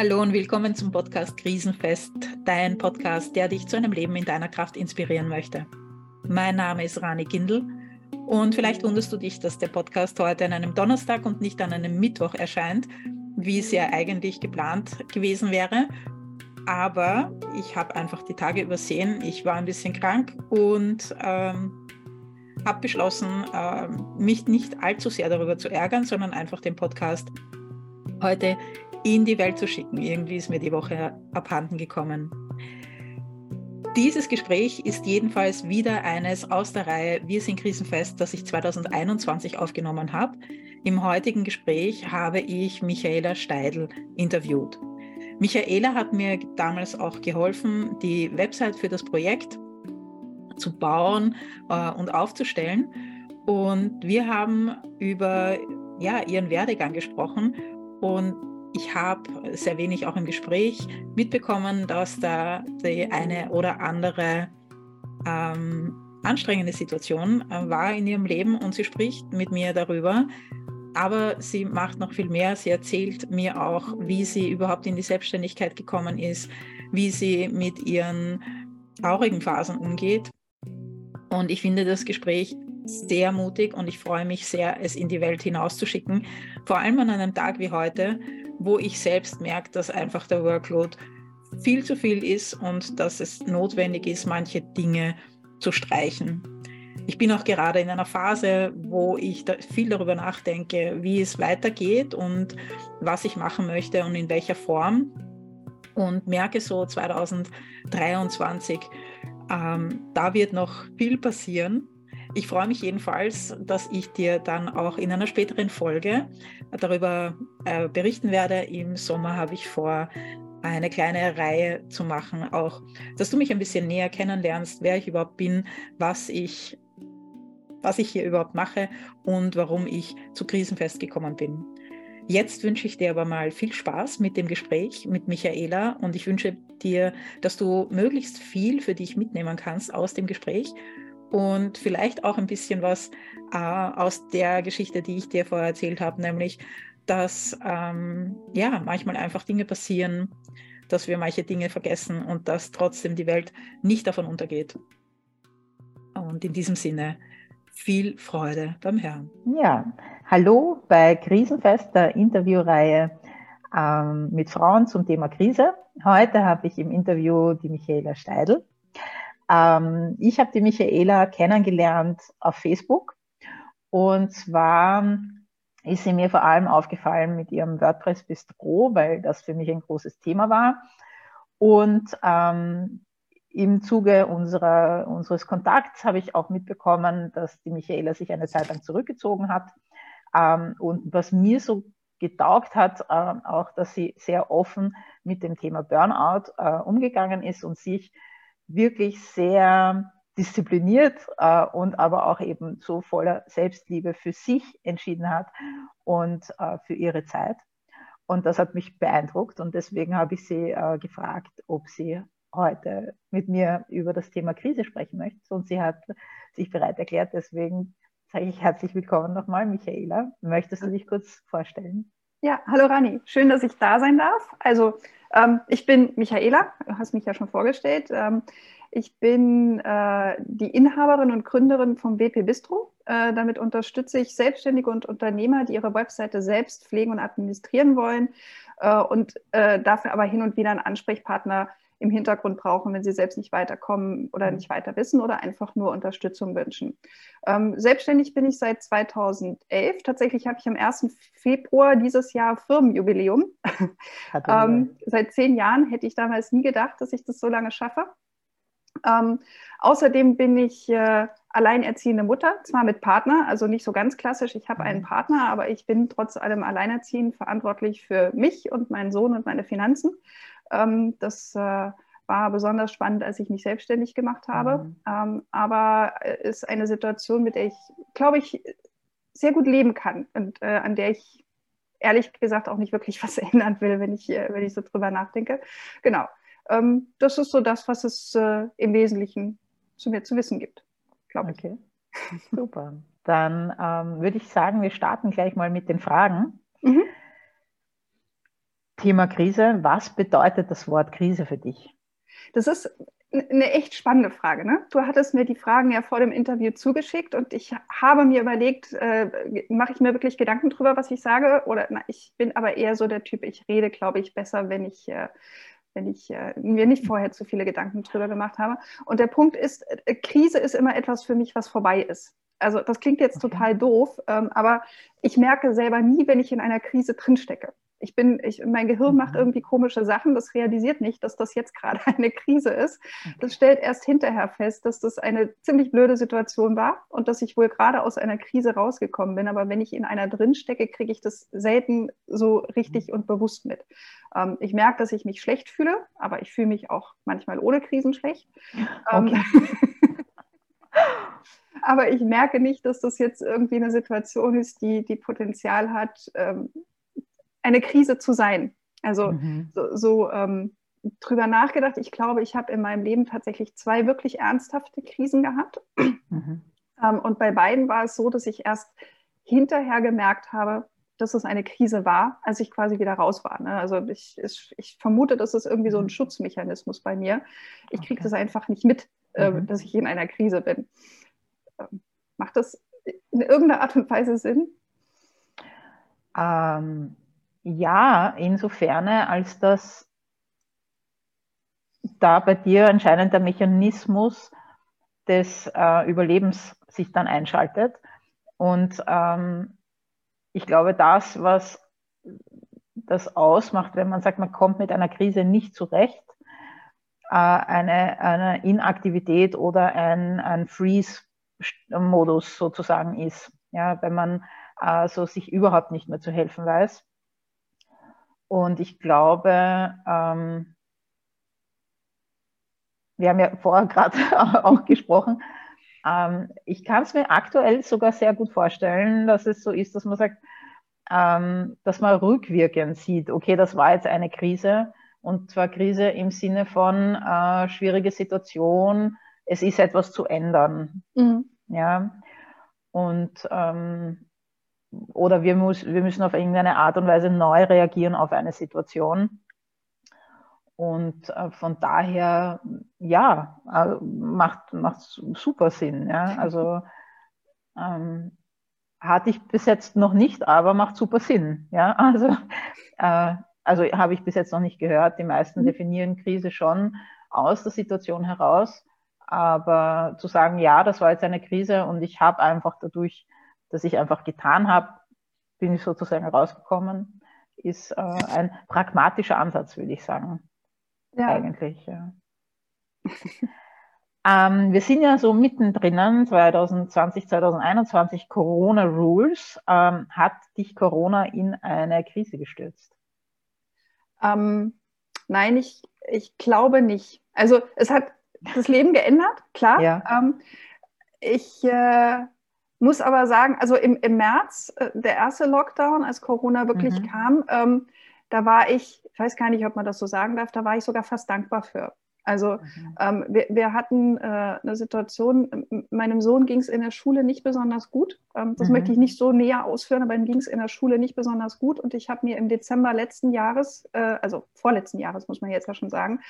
Hallo und willkommen zum Podcast Krisenfest, dein Podcast, der dich zu einem Leben in deiner Kraft inspirieren möchte. Mein Name ist Rani Gindel und vielleicht wunderst du dich, dass der Podcast heute an einem Donnerstag und nicht an einem Mittwoch erscheint, wie es ja eigentlich geplant gewesen wäre. Aber ich habe einfach die Tage übersehen. Ich war ein bisschen krank und ähm, habe beschlossen, äh, mich nicht allzu sehr darüber zu ärgern, sondern einfach den Podcast heute in die Welt zu schicken. Irgendwie ist mir die Woche abhanden gekommen. Dieses Gespräch ist jedenfalls wieder eines aus der Reihe Wir sind krisenfest, das ich 2021 aufgenommen habe. Im heutigen Gespräch habe ich Michaela Steidl interviewt. Michaela hat mir damals auch geholfen, die Website für das Projekt zu bauen äh, und aufzustellen. Und wir haben über ja, ihren Werdegang gesprochen und ich habe sehr wenig auch im Gespräch mitbekommen, dass da die eine oder andere ähm, anstrengende Situation äh, war in ihrem Leben und sie spricht mit mir darüber. Aber sie macht noch viel mehr. Sie erzählt mir auch, wie sie überhaupt in die Selbstständigkeit gekommen ist, wie sie mit ihren traurigen Phasen umgeht. Und ich finde das Gespräch sehr mutig und ich freue mich sehr, es in die Welt hinauszuschicken. Vor allem an einem Tag wie heute, wo ich selbst merke, dass einfach der Workload viel zu viel ist und dass es notwendig ist, manche Dinge zu streichen. Ich bin auch gerade in einer Phase, wo ich da viel darüber nachdenke, wie es weitergeht und was ich machen möchte und in welcher Form. Und merke so 2023, ähm, da wird noch viel passieren. Ich freue mich jedenfalls, dass ich dir dann auch in einer späteren Folge darüber äh, berichten werde. Im Sommer habe ich vor, eine kleine Reihe zu machen, auch, dass du mich ein bisschen näher kennenlernst, wer ich überhaupt bin, was ich, was ich hier überhaupt mache und warum ich zu Krisenfest gekommen bin. Jetzt wünsche ich dir aber mal viel Spaß mit dem Gespräch mit Michaela und ich wünsche dir, dass du möglichst viel für dich mitnehmen kannst aus dem Gespräch und vielleicht auch ein bisschen was äh, aus der Geschichte, die ich dir vorher erzählt habe, nämlich, dass ähm, ja manchmal einfach Dinge passieren, dass wir manche Dinge vergessen und dass trotzdem die Welt nicht davon untergeht. Und in diesem Sinne viel Freude beim Hören. Ja, hallo bei Krisenfest, der Interviewreihe ähm, mit Frauen zum Thema Krise. Heute habe ich im Interview die Michaela Steidl. Ähm, ich habe die Michaela kennengelernt auf Facebook und zwar ist sie mir vor allem aufgefallen mit ihrem WordPress Bistro, weil das für mich ein großes Thema war. Und ähm, im Zuge unserer, unseres Kontakts habe ich auch mitbekommen, dass die Michaela sich eine Zeit lang zurückgezogen hat. Ähm, und was mir so getaugt hat, äh, auch, dass sie sehr offen mit dem Thema Burnout äh, umgegangen ist und sich wirklich sehr diszipliniert äh, und aber auch eben so voller Selbstliebe für sich entschieden hat und äh, für ihre Zeit. Und das hat mich beeindruckt und deswegen habe ich sie äh, gefragt, ob sie heute mit mir über das Thema Krise sprechen möchte. Und sie hat sich bereit erklärt. Deswegen sage ich herzlich willkommen nochmal, Michaela. Möchtest du dich kurz vorstellen? Ja, hallo Rani. Schön, dass ich da sein darf. Also ähm, ich bin Michaela, du hast mich ja schon vorgestellt. Ähm, ich bin äh, die Inhaberin und Gründerin vom BP Bistro. Äh, damit unterstütze ich Selbstständige und Unternehmer, die ihre Webseite selbst pflegen und administrieren wollen äh, und äh, dafür aber hin und wieder einen Ansprechpartner im Hintergrund brauchen, wenn sie selbst nicht weiterkommen oder mhm. nicht weiter wissen oder einfach nur Unterstützung wünschen. Ähm, selbstständig bin ich seit 2011. Tatsächlich habe ich am 1. Februar dieses Jahr Firmenjubiläum. ähm, seit zehn Jahren hätte ich damals nie gedacht, dass ich das so lange schaffe. Ähm, außerdem bin ich äh, alleinerziehende Mutter, zwar mit Partner, also nicht so ganz klassisch, ich habe einen mhm. Partner, aber ich bin trotz allem alleinerziehend verantwortlich für mich und meinen Sohn und meine Finanzen. Ähm, das äh, war besonders spannend, als ich mich selbstständig gemacht habe, mhm. ähm, aber äh, ist eine Situation, mit der ich, glaube ich, sehr gut leben kann und äh, an der ich ehrlich gesagt auch nicht wirklich was ändern will, wenn ich, wenn ich so drüber nachdenke. Genau ähm, das ist so das, was es im Wesentlichen zu mir zu wissen gibt, glaube ich. Okay, super. Dann ähm, würde ich sagen, wir starten gleich mal mit den Fragen. Mhm. Thema Krise. Was bedeutet das Wort Krise für dich? Das ist eine echt spannende Frage. Ne? Du hattest mir die Fragen ja vor dem Interview zugeschickt und ich habe mir überlegt, äh, mache ich mir wirklich Gedanken drüber, was ich sage? Oder na, ich bin aber eher so der Typ, ich rede, glaube ich, besser, wenn ich, äh, wenn ich äh, mir nicht vorher zu viele Gedanken drüber gemacht habe. Und der Punkt ist, äh, Krise ist immer etwas für mich, was vorbei ist. Also das klingt jetzt okay. total doof, ähm, aber ich merke selber nie, wenn ich in einer Krise drinstecke ich bin, ich, mein Gehirn macht mhm. irgendwie komische Sachen, das realisiert nicht, dass das jetzt gerade eine Krise ist. Das stellt erst hinterher fest, dass das eine ziemlich blöde Situation war und dass ich wohl gerade aus einer Krise rausgekommen bin. Aber wenn ich in einer drin stecke, kriege ich das selten so richtig mhm. und bewusst mit. Ähm, ich merke, dass ich mich schlecht fühle, aber ich fühle mich auch manchmal ohne Krisen schlecht. Ähm, okay. aber ich merke nicht, dass das jetzt irgendwie eine Situation ist, die, die Potenzial hat, ähm, eine Krise zu sein. Also mhm. so, so ähm, drüber nachgedacht. Ich glaube, ich habe in meinem Leben tatsächlich zwei wirklich ernsthafte Krisen gehabt. Mhm. Ähm, und bei beiden war es so, dass ich erst hinterher gemerkt habe, dass es eine Krise war, als ich quasi wieder raus war. Ne? Also ich, ich, ich, vermute, das ist irgendwie so ein mhm. Schutzmechanismus bei mir. Ich kriege okay. das einfach nicht mit, äh, mhm. dass ich in einer Krise bin. Ähm, macht das in irgendeiner Art und Weise Sinn? Ähm, ja, insofern, als dass da bei dir anscheinend der Mechanismus des äh, Überlebens sich dann einschaltet. Und ähm, ich glaube, das, was das ausmacht, wenn man sagt, man kommt mit einer Krise nicht zurecht, äh, eine, eine Inaktivität oder ein, ein Freeze-Modus sozusagen ist. Ja, wenn man also sich überhaupt nicht mehr zu helfen weiß. Und ich glaube, ähm, wir haben ja vorher gerade auch gesprochen, ähm, ich kann es mir aktuell sogar sehr gut vorstellen, dass es so ist, dass man sagt, ähm, dass man rückwirkend sieht, okay, das war jetzt eine Krise und zwar Krise im Sinne von äh, schwierige Situation, es ist etwas zu ändern. Mhm. Ja. Und ähm, oder wir, muss, wir müssen auf irgendeine Art und Weise neu reagieren auf eine Situation. Und äh, von daher, ja, äh, macht, macht super Sinn. Ja? Also ähm, hatte ich bis jetzt noch nicht, aber macht super Sinn. Ja? Also, äh, also habe ich bis jetzt noch nicht gehört. Die meisten mhm. definieren Krise schon aus der Situation heraus. Aber zu sagen, ja, das war jetzt eine Krise und ich habe einfach dadurch das ich einfach getan habe, bin ich sozusagen rausgekommen, ist äh, ein pragmatischer Ansatz, würde ich sagen. Ja. Eigentlich, ja. ähm, wir sind ja so mittendrin, 2020, 2021, Corona Rules. Ähm, hat dich Corona in eine Krise gestürzt? Ähm, nein, ich, ich glaube nicht. Also es hat das Leben geändert, klar. Ja. Ähm, ich äh, muss aber sagen, also im, im März, äh, der erste Lockdown, als Corona wirklich mhm. kam, ähm, da war ich, ich weiß gar nicht, ob man das so sagen darf, da war ich sogar fast dankbar für. Also mhm. ähm, wir, wir, hatten äh, eine Situation, meinem Sohn ging es in der Schule nicht besonders gut. Ähm, das mhm. möchte ich nicht so näher ausführen, aber ihm ging es in der Schule nicht besonders gut. Und ich habe mir im Dezember letzten Jahres, äh, also vorletzten Jahres muss man jetzt ja schon sagen,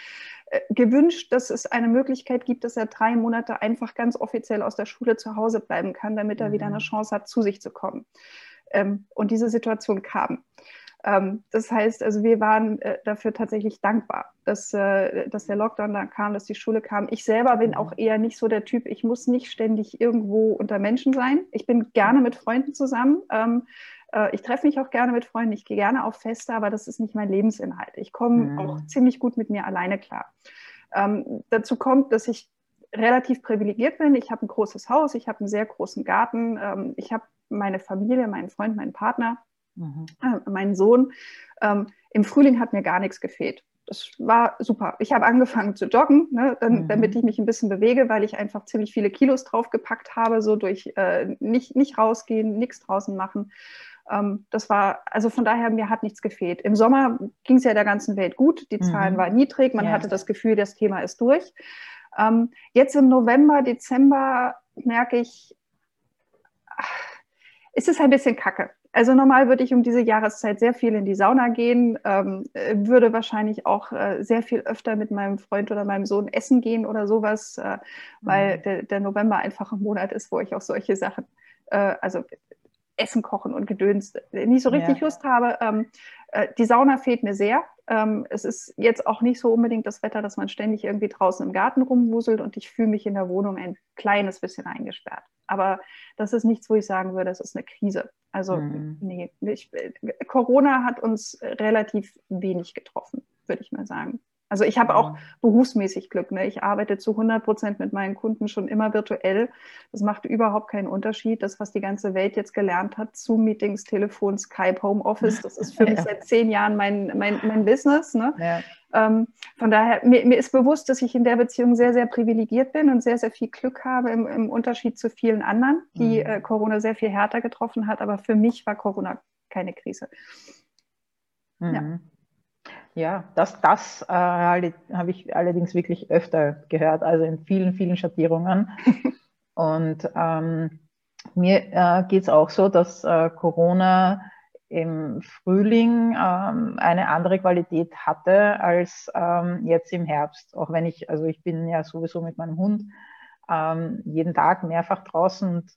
äh, gewünscht, dass es eine Möglichkeit gibt, dass er drei Monate einfach ganz offiziell aus der Schule zu Hause bleiben kann, damit er mhm. wieder eine Chance hat, zu sich zu kommen. Ähm, und diese Situation kam. Ähm, das heißt, also wir waren äh, dafür tatsächlich dankbar, dass, äh, dass der Lockdown da kam, dass die Schule kam. Ich selber bin auch eher nicht so der Typ, ich muss nicht ständig irgendwo unter Menschen sein. Ich bin gerne mit Freunden zusammen. Ähm, äh, ich treffe mich auch gerne mit Freunden, ich gehe gerne auf Feste, aber das ist nicht mein Lebensinhalt. Ich komme mhm. auch ziemlich gut mit mir alleine klar. Ähm, dazu kommt, dass ich relativ privilegiert bin. Ich habe ein großes Haus, ich habe einen sehr großen Garten, ich habe meine Familie, meinen Freund, meinen Partner mhm. äh, meinen Sohn. Ähm, Im Frühling hat mir gar nichts gefehlt. Das war super. Ich habe angefangen zu joggen, ne, dann, mhm. damit ich mich ein bisschen bewege, weil ich einfach ziemlich viele Kilos draufgepackt habe, so durch äh, nicht, nicht rausgehen, nichts draußen machen. Ähm, das war, also von daher, mir hat nichts gefehlt. Im Sommer ging es ja der ganzen Welt gut, die Zahlen mhm. waren niedrig, man ja. hatte das Gefühl, das Thema ist durch. Ähm, jetzt im November, Dezember merke ich, ach, ist es ein bisschen kacke Also normal würde ich um diese Jahreszeit sehr viel in die Sauna gehen, ähm, würde wahrscheinlich auch äh, sehr viel öfter mit meinem Freund oder meinem Sohn essen gehen oder sowas, äh, weil mhm. der, der, November einfach ein Monat ist, wo ich auch solche Sachen, äh, also Essen kochen und Gedöns nicht so richtig ja. Lust habe. Ähm, äh, die Sauna fehlt mir sehr. Ähm, es ist jetzt auch nicht so unbedingt das Wetter, dass man ständig irgendwie draußen im Garten rumwuselt und ich fühle mich in der Wohnung ein kleines bisschen eingesperrt. Aber das ist nichts, wo ich sagen würde, das ist eine Krise. Also mhm. nee, ich, Corona hat uns relativ wenig getroffen, würde ich mal sagen. Also ich habe auch berufsmäßig Glück. Ne? Ich arbeite zu 100 Prozent mit meinen Kunden schon immer virtuell. Das macht überhaupt keinen Unterschied. Das, was die ganze Welt jetzt gelernt hat, Zoom-Meetings, Telefon, Skype, Homeoffice, das ist für ja. mich seit zehn Jahren mein, mein, mein Business. Ne? Ja. Ähm, von daher, mir, mir, ist bewusst, dass ich in der Beziehung sehr, sehr privilegiert bin und sehr, sehr viel Glück habe im, im Unterschied zu vielen anderen, die mhm. äh, Corona sehr viel härter getroffen hat. Aber für mich war Corona keine Krise. Mhm. Ja. Ja, das, das äh, habe ich allerdings wirklich öfter gehört, also in vielen, vielen Schattierungen. Und ähm, mir äh, geht es auch so, dass äh, Corona im Frühling ähm, eine andere Qualität hatte als ähm, jetzt im Herbst. Auch wenn ich, also ich bin ja sowieso mit meinem Hund ähm, jeden Tag mehrfach draußen und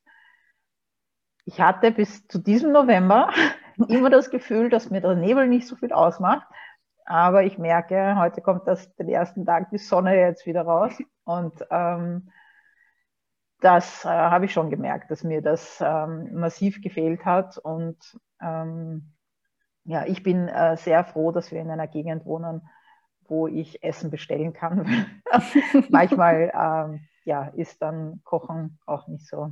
ich hatte bis zu diesem November immer das Gefühl, dass mir der Nebel nicht so viel ausmacht. Aber ich merke, heute kommt das den ersten Tag die Sonne jetzt wieder raus. Und ähm, das äh, habe ich schon gemerkt, dass mir das ähm, massiv gefehlt hat. Und ähm, ja, ich bin äh, sehr froh, dass wir in einer Gegend wohnen, wo ich Essen bestellen kann. Manchmal ähm, ja, ist dann Kochen auch nicht so.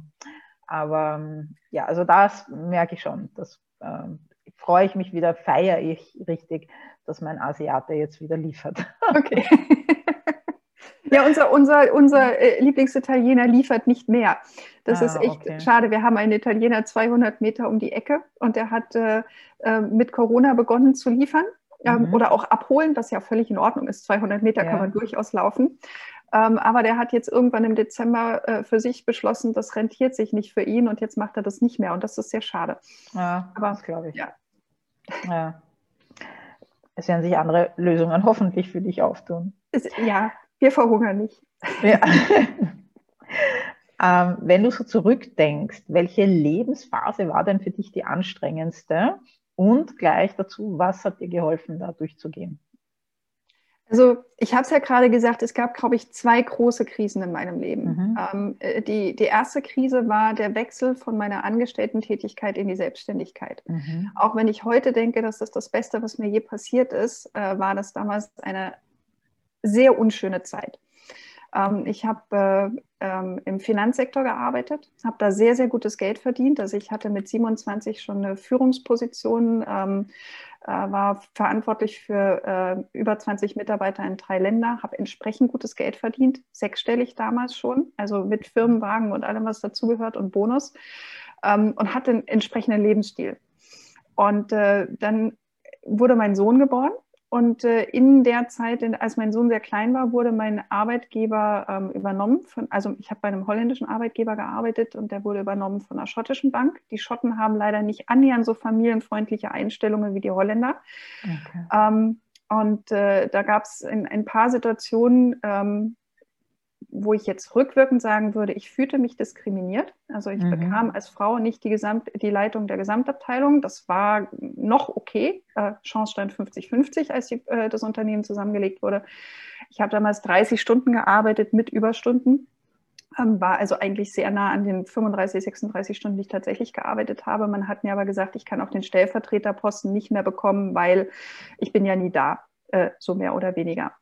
Aber ähm, ja, also das merke ich schon. Das ähm, freue ich mich wieder, feiere ich richtig, dass mein Asiate jetzt wieder liefert. Okay. Ja, unser, unser, unser äh, Lieblingsitaliener liefert nicht mehr. Das ah, ist echt okay. schade. Wir haben einen Italiener 200 Meter um die Ecke und der hat äh, äh mit Corona begonnen zu liefern ähm, mhm. oder auch abholen, was ja völlig in Ordnung ist. 200 Meter ja. kann man durchaus laufen. Ähm, aber der hat jetzt irgendwann im Dezember äh, für sich beschlossen, das rentiert sich nicht für ihn und jetzt macht er das nicht mehr und das ist sehr schade. Ja, aber, das glaube ich. Ja. Ja es werden sich andere Lösungen hoffentlich für dich auftun. Ja, wir verhungern nicht. Ja. ähm, wenn du so zurückdenkst, welche Lebensphase war denn für dich die anstrengendste? Und gleich dazu, was hat dir geholfen, da durchzugehen? Also ich habe es ja gerade gesagt, es gab, glaube ich, zwei große Krisen in meinem Leben. Mhm. Ähm, äh, die, die erste Krise war der Wechsel von meiner Angestellten-Tätigkeit in die Selbstständigkeit. Mhm. Auch wenn ich heute denke, dass das das Beste, was mir je passiert ist, äh, war das damals eine sehr unschöne Zeit. Ähm, ich habe äh, ähm, im Finanzsektor gearbeitet, habe da sehr, sehr gutes Geld verdient. Also ich hatte mit 27 schon eine Führungsposition ähm, äh, war verantwortlich für äh, über 20 Mitarbeiter in drei Ländern, habe entsprechend gutes Geld verdient, sechsstellig damals schon, also mit Firmenwagen und allem, was dazugehört und Bonus ähm, und hatte einen entsprechenden Lebensstil. Und äh, dann wurde mein Sohn geboren und äh, in der Zeit, in, als mein Sohn sehr klein war, wurde mein Arbeitgeber ähm, übernommen. Von, also ich habe bei einem holländischen Arbeitgeber gearbeitet und der wurde übernommen von einer schottischen Bank. Die Schotten haben leider nicht annähernd so familienfreundliche Einstellungen wie die Holländer. Okay. Ähm, und äh, da gab es in ein paar Situationen, ähm, wo ich jetzt rückwirkend sagen würde, ich fühlte mich diskriminiert. Also ich mhm. bekam als Frau nicht die, Gesamt, die Leitung der Gesamtabteilung. Das war noch okay. Äh, Chance stand 50-50, als die, äh, das Unternehmen zusammengelegt wurde. Ich habe damals 30 Stunden gearbeitet mit Überstunden. Ähm, war also eigentlich sehr nah an den 35, 36 Stunden, die ich tatsächlich gearbeitet habe. Man hat mir aber gesagt, ich kann auch den Stellvertreterposten nicht mehr bekommen, weil ich bin ja nie da. Äh, so mehr oder weniger.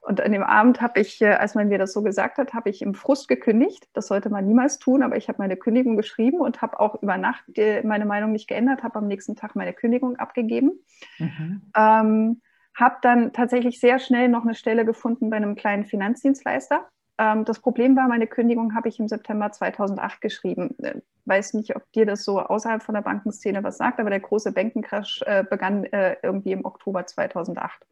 Und an dem Abend habe ich, äh, als man mir das so gesagt hat, habe ich im Frust gekündigt. Das sollte man niemals tun, aber ich habe meine Kündigung geschrieben und habe auch über Nacht meine Meinung nicht geändert, habe am nächsten Tag meine Kündigung abgegeben. Mhm. Ähm, habe dann tatsächlich sehr schnell noch eine Stelle gefunden bei einem kleinen Finanzdienstleister. Ähm, das Problem war, meine Kündigung habe ich im September 2008 geschrieben. Äh, weiß nicht, ob dir das so außerhalb von der Bankenszene was sagt, aber der große Bankencrash äh, begann äh, irgendwie im Oktober 2008.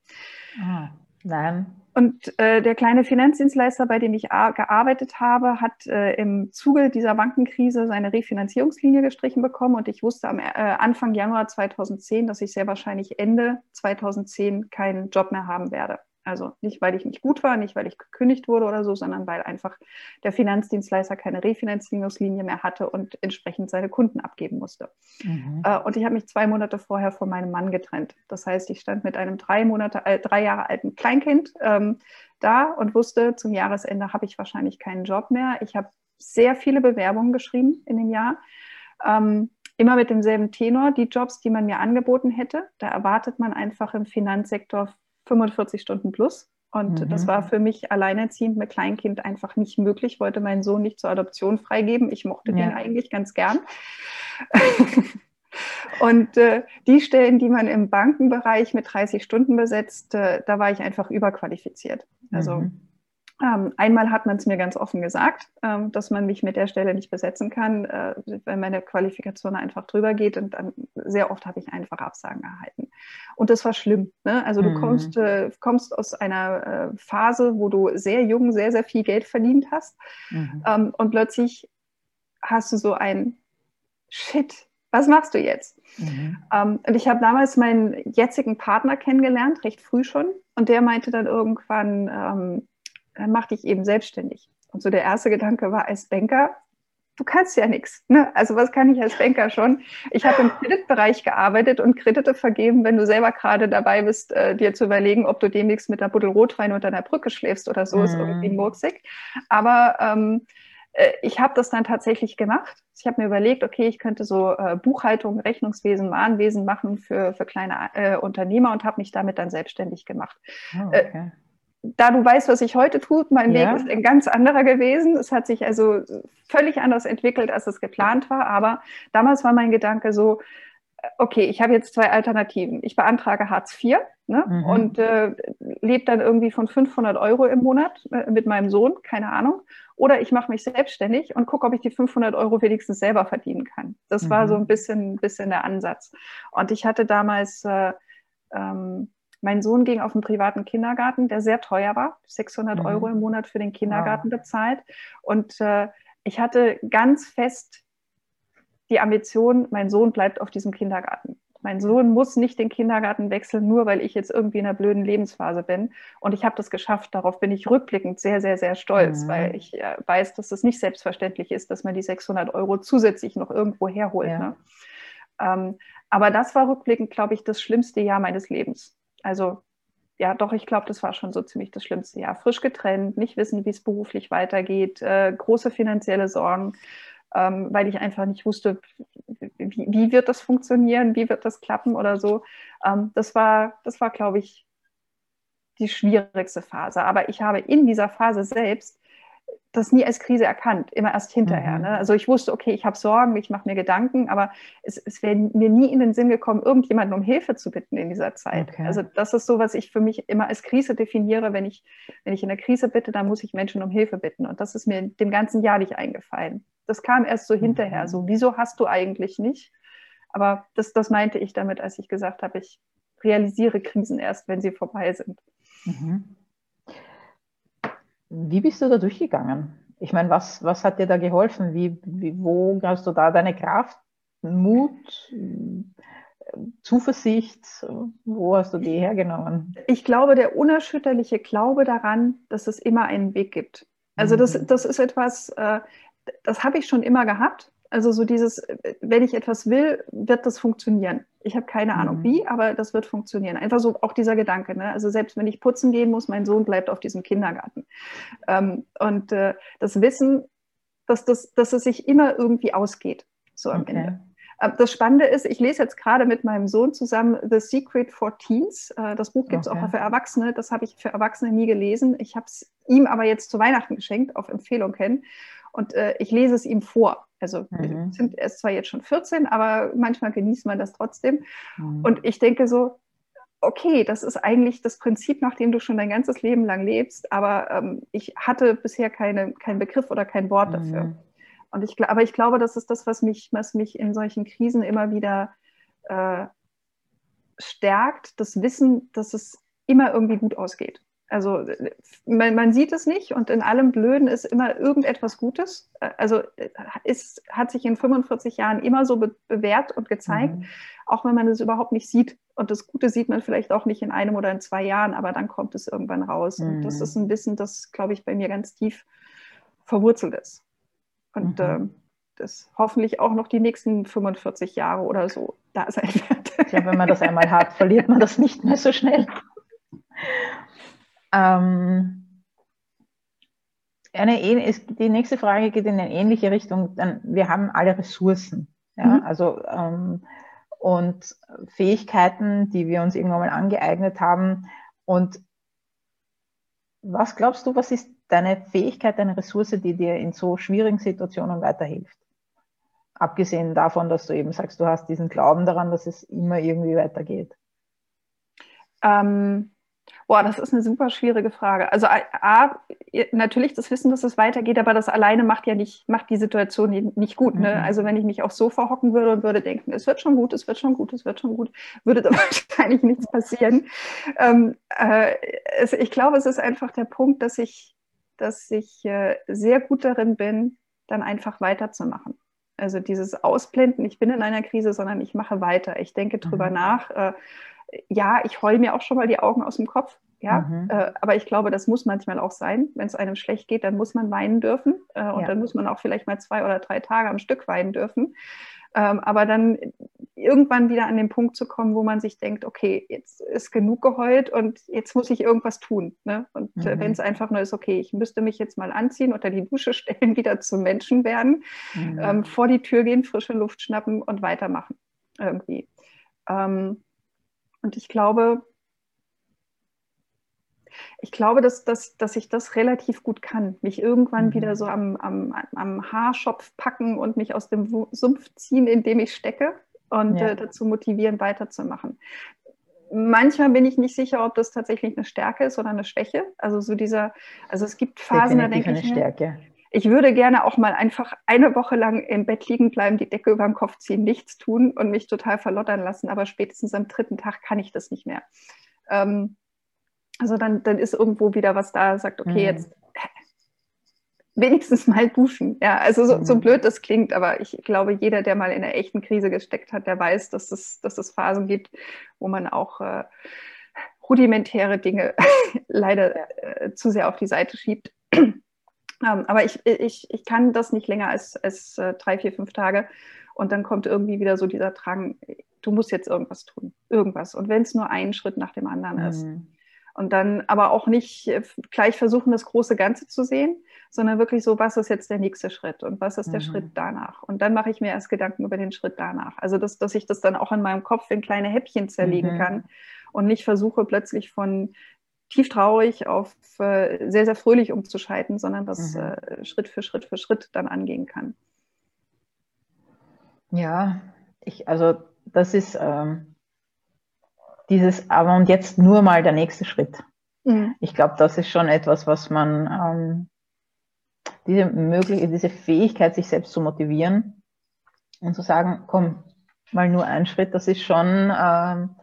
Ah. Nein. Und der kleine Finanzdienstleister, bei dem ich gearbeitet habe, hat im Zuge dieser Bankenkrise seine Refinanzierungslinie gestrichen bekommen. Und ich wusste am Anfang Januar 2010, dass ich sehr wahrscheinlich Ende 2010 keinen Job mehr haben werde. Also nicht, weil ich nicht gut war, nicht, weil ich gekündigt wurde oder so, sondern weil einfach der Finanzdienstleister keine Refinanzierungslinie mehr hatte und entsprechend seine Kunden abgeben musste. Mhm. Äh, und ich habe mich zwei Monate vorher von meinem Mann getrennt. Das heißt, ich stand mit einem drei, Monate, drei Jahre alten Kleinkind ähm, da und wusste, zum Jahresende habe ich wahrscheinlich keinen Job mehr. Ich habe sehr viele Bewerbungen geschrieben in dem Jahr. Ähm, immer mit demselben Tenor, die Jobs, die man mir angeboten hätte. Da erwartet man einfach im Finanzsektor 45 Stunden plus. Und mhm. das war für mich alleinerziehend mit Kleinkind einfach nicht möglich. Ich wollte meinen Sohn nicht zur Adoption freigeben. Ich mochte ja. den eigentlich ganz gern. Und äh, die Stellen, die man im Bankenbereich mit 30 Stunden besetzt, äh, da war ich einfach überqualifiziert. Also mhm. Ähm, einmal hat man es mir ganz offen gesagt, ähm, dass man mich mit der Stelle nicht besetzen kann, äh, weil meine Qualifikation einfach drüber geht. Und dann sehr oft habe ich einfach Absagen erhalten. Und das war schlimm. Ne? Also du mhm. kommst, äh, kommst aus einer äh, Phase, wo du sehr jung sehr, sehr viel Geld verdient hast. Mhm. Ähm, und plötzlich hast du so ein Shit. Was machst du jetzt? Mhm. Um, und ich habe damals meinen jetzigen Partner kennengelernt, recht früh schon. Und der meinte dann irgendwann, ähm, dann mach dich eben selbstständig. Und so der erste Gedanke war als Banker, du kannst ja nichts. Ne? Also was kann ich als Banker schon? Ich habe im Kreditbereich gearbeitet und Kredite vergeben, wenn du selber gerade dabei bist, äh, dir zu überlegen, ob du demnächst mit einer Buddel Rotwein unter einer Brücke schläfst oder so, mhm. ist irgendwie murksig. Aber ähm, äh, ich habe das dann tatsächlich gemacht. Ich habe mir überlegt, okay, ich könnte so äh, Buchhaltung, Rechnungswesen, Mahnwesen machen für, für kleine äh, Unternehmer und habe mich damit dann selbstständig gemacht. Oh, okay da du weißt, was ich heute tue, mein ja. Weg ist ein ganz anderer gewesen. Es hat sich also völlig anders entwickelt, als es geplant war. Aber damals war mein Gedanke so, okay, ich habe jetzt zwei Alternativen. Ich beantrage Hartz IV ne, mhm. und äh, lebe dann irgendwie von 500 Euro im Monat äh, mit meinem Sohn, keine Ahnung. Oder ich mache mich selbstständig und gucke, ob ich die 500 Euro wenigstens selber verdienen kann. Das mhm. war so ein bisschen, bisschen der Ansatz. Und ich hatte damals... Äh, ähm, mein Sohn ging auf einen privaten Kindergarten, der sehr teuer war, 600 mhm. Euro im Monat für den Kindergarten wow. bezahlt. Und äh, ich hatte ganz fest die Ambition, mein Sohn bleibt auf diesem Kindergarten. Mein Sohn muss nicht den Kindergarten wechseln, nur weil ich jetzt irgendwie in einer blöden Lebensphase bin. Und ich habe das geschafft. Darauf bin ich rückblickend sehr, sehr, sehr stolz, mhm. weil ich äh, weiß, dass es nicht selbstverständlich ist, dass man die 600 Euro zusätzlich noch irgendwo herholt. Ja. Ne? Ähm, aber das war rückblickend, glaube ich, das schlimmste Jahr meines Lebens. Also ja, doch, ich glaube, das war schon so ziemlich das schlimmste Jahr. Frisch getrennt, nicht wissen, wie es beruflich weitergeht, äh, große finanzielle Sorgen, ähm, weil ich einfach nicht wusste, wie, wie, wird das funktionieren, wie wird das klappen oder so. Ähm, das war, das war, glaube ich, die schwierigste Phase. Aber ich habe in dieser Phase selbst das nie als Krise erkannt, immer erst hinterher. Mhm. Ne? Also ich wusste, okay, ich habe Sorgen, ich mache mir Gedanken, aber es, es wäre mir nie in den Sinn gekommen, irgendjemanden um Hilfe zu bitten in dieser Zeit. Okay. Also das ist so, was ich für mich immer als Krise definiere. Wenn ich, wenn ich in der Krise bitte, dann muss ich Menschen um Hilfe bitten. Und das ist mir dem ganzen Jahr nicht eingefallen. Das kam erst so mhm. hinterher. So, wieso hast du eigentlich nicht? Aber das, das meinte ich damit, als ich gesagt habe, ich realisiere Krisen erst, wenn sie vorbei sind. Mhm. Wie bist du da durchgegangen? Ich meine, was, was hat dir da geholfen? Wie, wie, wo hast du da deine Kraft, Mut, Zuversicht? Wo hast du die hergenommen? Ich glaube, der unerschütterliche Glaube daran, dass es immer einen Weg gibt. Also das, mhm. das ist etwas, äh, das habe ich schon immer gehabt. Also so dieses, wenn ich etwas will, wird das funktionieren. Ich habe keine Ahnung mhm. wie, aber das wird funktionieren. Einfach so auch dieser Gedanke. Ne? Also selbst wenn ich putzen gehen muss, mein Sohn bleibt auf diesem Kindergarten. Ähm, und äh, das Wissen, dass, das, dass es sich immer irgendwie ausgeht, so am okay. Ende. Ähm, das Spannende ist, ich lese jetzt gerade mit meinem Sohn zusammen The Secret for Teens. Äh, das Buch gibt es okay. auch für Erwachsene. Das habe ich für Erwachsene nie gelesen. Ich habe es ihm aber jetzt zu Weihnachten geschenkt, auf Empfehlung hin. Und äh, ich lese es ihm vor. Also mhm. sind, er ist zwar jetzt schon 14, aber manchmal genießt man das trotzdem. Mhm. Und ich denke so, okay, das ist eigentlich das Prinzip, nach dem du schon dein ganzes Leben lang lebst, aber ähm, ich hatte bisher keine, keinen Begriff oder kein Wort dafür. Mhm. Und ich, aber ich glaube, das ist das, was mich, was mich in solchen Krisen immer wieder äh, stärkt, das Wissen, dass es immer irgendwie gut ausgeht. Also man, man, sieht es nicht und in allem Blöden ist immer irgendetwas Gutes. Also ist, hat sich in 45 Jahren immer so be bewährt und gezeigt, mhm. auch wenn man es überhaupt nicht sieht. Und das Gute sieht man vielleicht auch nicht in einem oder in zwei Jahren, aber dann kommt es irgendwann raus. Mhm. Und das mhm. ist ein Wissen, das, glaube ich, bei mir ganz tief verwurzelt ist. Und mhm. äh, das hoffentlich auch noch die nächsten 45 Jahre oder so da sein wird. Glaube, wenn man das einmal hat, verliert man das nicht mehr so schnell. Ähm, eine, die nächste Frage geht in eine ähnliche Richtung. Wir haben alle Ressourcen. Ja? Mhm. Also, ähm, und Fähigkeiten, die wir uns irgendwann mal angeeignet haben. Und was glaubst du, was ist deine Fähigkeit, deine Ressource, die dir in so schwierigen Situationen weiterhilft? Abgesehen davon, dass du eben sagst, du hast diesen Glauben daran, dass es immer irgendwie weitergeht. Ähm, Boah, das ist eine super schwierige Frage. Also A, natürlich das Wissen, dass es weitergeht, aber das alleine macht ja nicht, macht die Situation nicht gut. Ne? Mhm. Also wenn ich mich auch so verhocken würde und würde denken, es wird schon gut, es wird schon gut, es wird schon gut, würde da wahrscheinlich nichts passieren. Ähm, äh, es, ich glaube, es ist einfach der Punkt, dass ich, dass ich äh, sehr gut darin bin, dann einfach weiterzumachen. Also dieses Ausblenden, ich bin in einer Krise, sondern ich mache weiter. Ich denke drüber mhm. nach. Äh, ja, ich heule mir auch schon mal die Augen aus dem Kopf. Ja, mhm. äh, aber ich glaube, das muss manchmal auch sein. Wenn es einem schlecht geht, dann muss man weinen dürfen. Äh, und ja. dann muss man auch vielleicht mal zwei oder drei Tage am Stück weinen dürfen. Ähm, aber dann irgendwann wieder an den Punkt zu kommen, wo man sich denkt, okay, jetzt ist genug geheult und jetzt muss ich irgendwas tun. Ne? Und äh, mhm. wenn es einfach nur ist, okay, ich müsste mich jetzt mal anziehen, unter die Dusche stellen, wieder zum Menschen werden, mhm. ähm, vor die Tür gehen, frische Luft schnappen und weitermachen irgendwie. Ähm, und ich glaube, ich glaube, dass, dass, dass ich das relativ gut kann. Mich irgendwann mhm. wieder so am, am, am Haarschopf packen und mich aus dem Sumpf ziehen, in dem ich stecke und ja. äh, dazu motivieren, weiterzumachen. Manchmal bin ich nicht sicher, ob das tatsächlich eine Stärke ist oder eine Schwäche. Also so dieser, also es gibt Phasen, Definitiv da denke ich. Eine Stärke ich würde gerne auch mal einfach eine Woche lang im Bett liegen bleiben, die Decke über den Kopf ziehen, nichts tun und mich total verlottern lassen. Aber spätestens am dritten Tag kann ich das nicht mehr. Ähm, also dann, dann ist irgendwo wieder was da, sagt, okay, mhm. jetzt wenigstens mal duschen. Ja, also so, so, mhm. blöd das klingt, aber ich glaube, jeder, der mal in einer echten Krise gesteckt hat, der weiß, dass es, dass es Phasen gibt, wo man auch äh, rudimentäre Dinge leider äh, zu sehr auf die Seite schiebt. Ähm, aber ich, ich, ich kann das nicht länger als, als äh, drei, vier, fünf Tage. Und dann kommt irgendwie wieder so dieser Drang, du musst jetzt irgendwas tun. Irgendwas. Und wenn es nur ein Schritt nach dem anderen mhm. ist. Und dann aber auch nicht äh, gleich versuchen, das große Ganze zu sehen, sondern wirklich so, was ist jetzt der nächste Schritt und was ist der mhm. Schritt danach? Und dann mache ich mir erst Gedanken über den Schritt danach. Also, dass, dass ich das dann auch in meinem Kopf in kleine Häppchen zerlegen mhm. kann und nicht versuche, plötzlich von tief traurig auf äh, sehr, sehr fröhlich umzuschalten, sondern das mhm. äh, Schritt für Schritt für Schritt dann angehen kann. Ja, ich, also das ist ähm, dieses, aber und jetzt nur mal der nächste Schritt. Mhm. Ich glaube, das ist schon etwas, was man, ähm, diese mögliche, diese Fähigkeit, sich selbst zu motivieren und zu sagen, komm, mal nur ein Schritt, das ist schon, ähm,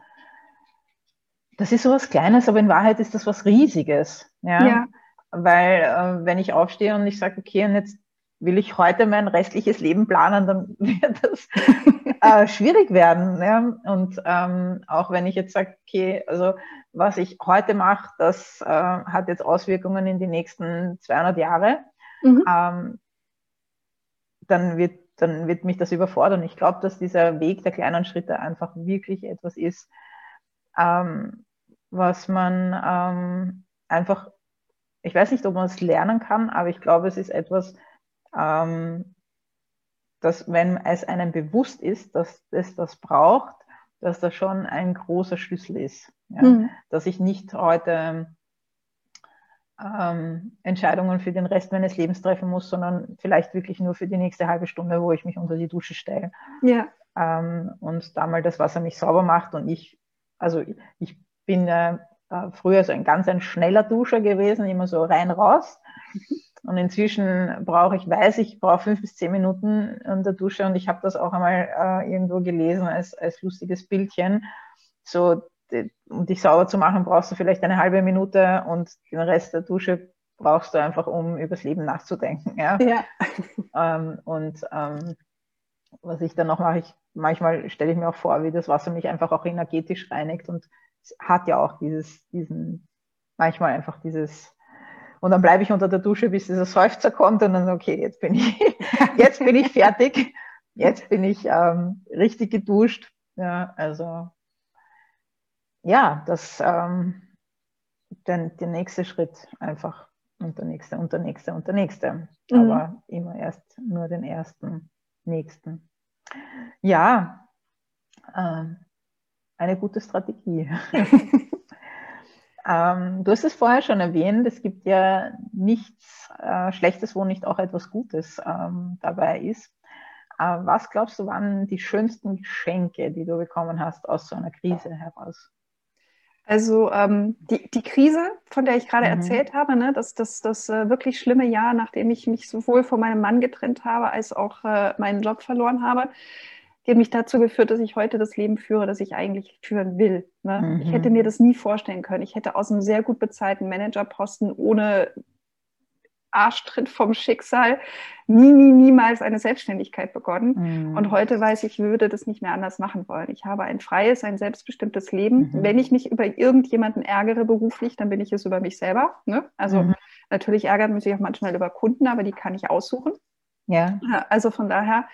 das ist so was Kleines, aber in Wahrheit ist das was Riesiges. Ja. ja. Weil äh, wenn ich aufstehe und ich sage, okay, und jetzt will ich heute mein restliches Leben planen, dann wird das äh, schwierig werden. Ja? Und ähm, auch wenn ich jetzt sage, okay, also was ich heute mache, das äh, hat jetzt Auswirkungen in die nächsten 200 Jahre, mhm. ähm, dann, wird, dann wird mich das überfordern. Ich glaube, dass dieser Weg der kleinen Schritte einfach wirklich etwas ist, ähm, was man ähm, einfach, ich weiß nicht, ob man es lernen kann, aber ich glaube, es ist etwas, ähm, dass wenn es einem bewusst ist, dass es das braucht, dass das schon ein großer Schlüssel ist. Ja? Mhm. Dass ich nicht heute ähm, Entscheidungen für den Rest meines Lebens treffen muss, sondern vielleicht wirklich nur für die nächste halbe Stunde, wo ich mich unter die Dusche stelle. Ja. Ähm, und da mal das Wasser mich sauber macht und ich, also ich bin äh, früher so ein ganz ein schneller Duscher gewesen, immer so rein raus. Und inzwischen brauche ich, weiß ich, brauche fünf bis zehn Minuten in der Dusche und ich habe das auch einmal äh, irgendwo gelesen als, als lustiges Bildchen. So um dich sauber zu machen, brauchst du vielleicht eine halbe Minute und den Rest der Dusche brauchst du einfach, um übers Leben nachzudenken. Ja. ja. Ähm, und ähm, was ich dann noch mache, ich, manchmal stelle ich mir auch vor, wie das Wasser mich einfach auch energetisch reinigt und es hat ja auch dieses, diesen, manchmal einfach dieses, und dann bleibe ich unter der Dusche, bis dieser Seufzer kommt und dann, okay, jetzt bin ich, jetzt bin ich fertig, jetzt bin ich ähm, richtig geduscht. Ja, also ja, das ähm, der, der nächste Schritt einfach und der nächste und der nächste und der nächste. Mhm. Aber immer erst nur den ersten, nächsten. Ja, äh, eine gute Strategie. ähm, du hast es vorher schon erwähnt, es gibt ja nichts äh, Schlechtes, wo nicht auch etwas Gutes ähm, dabei ist. Äh, was glaubst du, waren die schönsten Geschenke, die du bekommen hast aus so einer Krise heraus? Also ähm, die, die Krise, von der ich gerade mhm. erzählt habe, ne, das, das, das äh, wirklich schlimme Jahr, nachdem ich mich sowohl von meinem Mann getrennt habe, als auch äh, meinen Job verloren habe, die hat mich dazu geführt, dass ich heute das Leben führe, das ich eigentlich führen will. Ne? Mhm. Ich hätte mir das nie vorstellen können. Ich hätte aus einem sehr gut bezahlten Managerposten ohne Arschtritt vom Schicksal nie, nie, niemals eine Selbstständigkeit begonnen. Mhm. Und heute weiß ich, ich würde das nicht mehr anders machen wollen. Ich habe ein freies, ein selbstbestimmtes Leben. Mhm. Wenn ich mich über irgendjemanden ärgere beruflich, dann bin ich es über mich selber. Ne? Also mhm. natürlich ärgert man sich auch manchmal über Kunden, aber die kann ich aussuchen. Ja. Also von daher,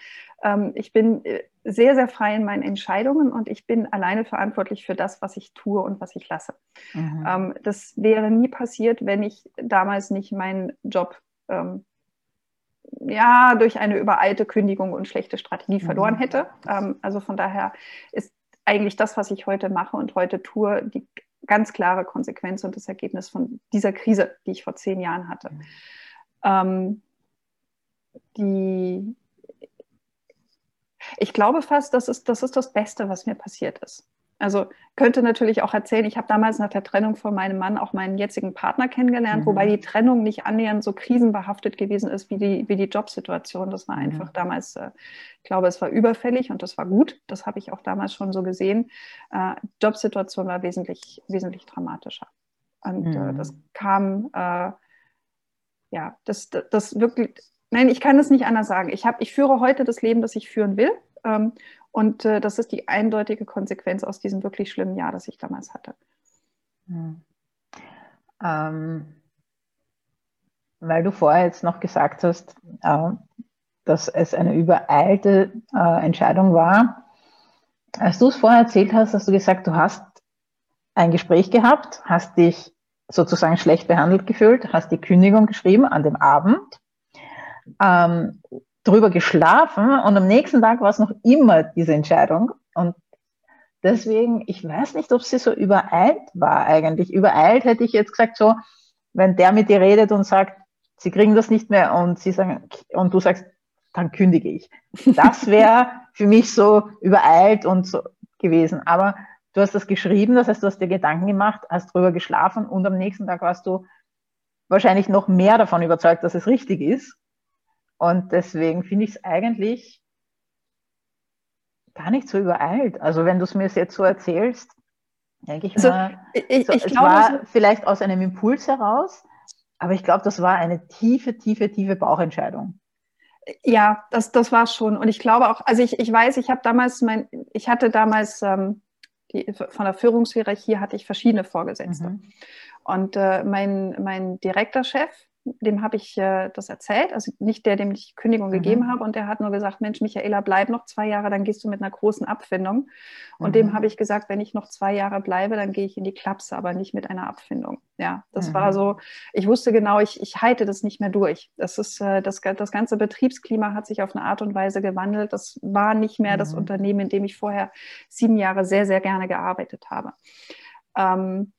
ähm, ich bin äh, sehr, sehr frei in meinen Entscheidungen und ich bin alleine verantwortlich für das, was ich tue und was ich lasse. Mhm. Ähm, das wäre nie passiert, wenn ich damals nicht meinen Job ähm, ja, durch eine übereilte Kündigung und schlechte Strategie mhm. verloren hätte. Ähm, also von daher ist eigentlich das, was ich heute mache und heute tue, die ganz klare Konsequenz und das Ergebnis von dieser Krise, die ich vor zehn Jahren hatte. Mhm. Ähm, die ich glaube fast, das ist, das ist das Beste, was mir passiert ist. Also könnte natürlich auch erzählen, ich habe damals nach der Trennung von meinem Mann auch meinen jetzigen Partner kennengelernt, mhm. wobei die Trennung nicht annähernd so krisenbehaftet gewesen ist wie die, wie die Jobsituation. Das war mhm. einfach damals, äh, ich glaube, es war überfällig und das war gut. Das habe ich auch damals schon so gesehen. Äh, Jobsituation war wesentlich, wesentlich dramatischer. Und mhm. äh, das kam, äh, ja, das, das, das wirklich, Nein, ich kann es nicht anders sagen. Ich, hab, ich führe heute das Leben, das ich führen will. Ähm, und äh, das ist die eindeutige Konsequenz aus diesem wirklich schlimmen Jahr, das ich damals hatte. Hm. Ähm, weil du vorher jetzt noch gesagt hast, äh, dass es eine übereilte äh, Entscheidung war. Als du es vorher erzählt hast, hast du gesagt, du hast ein Gespräch gehabt, hast dich sozusagen schlecht behandelt gefühlt, hast die Kündigung geschrieben an dem Abend ähm, drüber geschlafen und am nächsten Tag war es noch immer diese Entscheidung. Und deswegen, ich weiß nicht, ob sie so übereilt war eigentlich. Übereilt hätte ich jetzt gesagt, so, wenn der mit dir redet und sagt, sie kriegen das nicht mehr und sie sagen, und du sagst, dann kündige ich. Das wäre für mich so übereilt und so gewesen. Aber du hast das geschrieben, das heißt, du hast dir Gedanken gemacht, hast drüber geschlafen und am nächsten Tag warst du wahrscheinlich noch mehr davon überzeugt, dass es richtig ist. Und deswegen finde ich es eigentlich gar nicht so übereilt. Also wenn du es mir jetzt so erzählst, denke ich also, mal, ich, so, ich es glaube, war vielleicht aus einem Impuls heraus, aber ich glaube, das war eine tiefe, tiefe, tiefe Bauchentscheidung. Ja, das, das war schon. Und ich glaube auch, also ich, ich weiß, ich habe damals mein, ich hatte damals ähm, die, von der Führungshierarchie hatte ich verschiedene Vorgesetzte. Mhm. Und äh, mein, mein direkter Chef, dem habe ich äh, das erzählt, also nicht der, dem ich Kündigung mhm. gegeben habe, und der hat nur gesagt, Mensch, Michaela, bleib noch zwei Jahre, dann gehst du mit einer großen Abfindung. Und mhm. dem habe ich gesagt, wenn ich noch zwei Jahre bleibe, dann gehe ich in die Klapse, aber nicht mit einer Abfindung. Ja, das mhm. war so, ich wusste genau, ich, ich halte das nicht mehr durch. Das ist, äh, das, das ganze Betriebsklima hat sich auf eine Art und Weise gewandelt. Das war nicht mehr das mhm. Unternehmen, in dem ich vorher sieben Jahre sehr, sehr gerne gearbeitet habe. Ähm,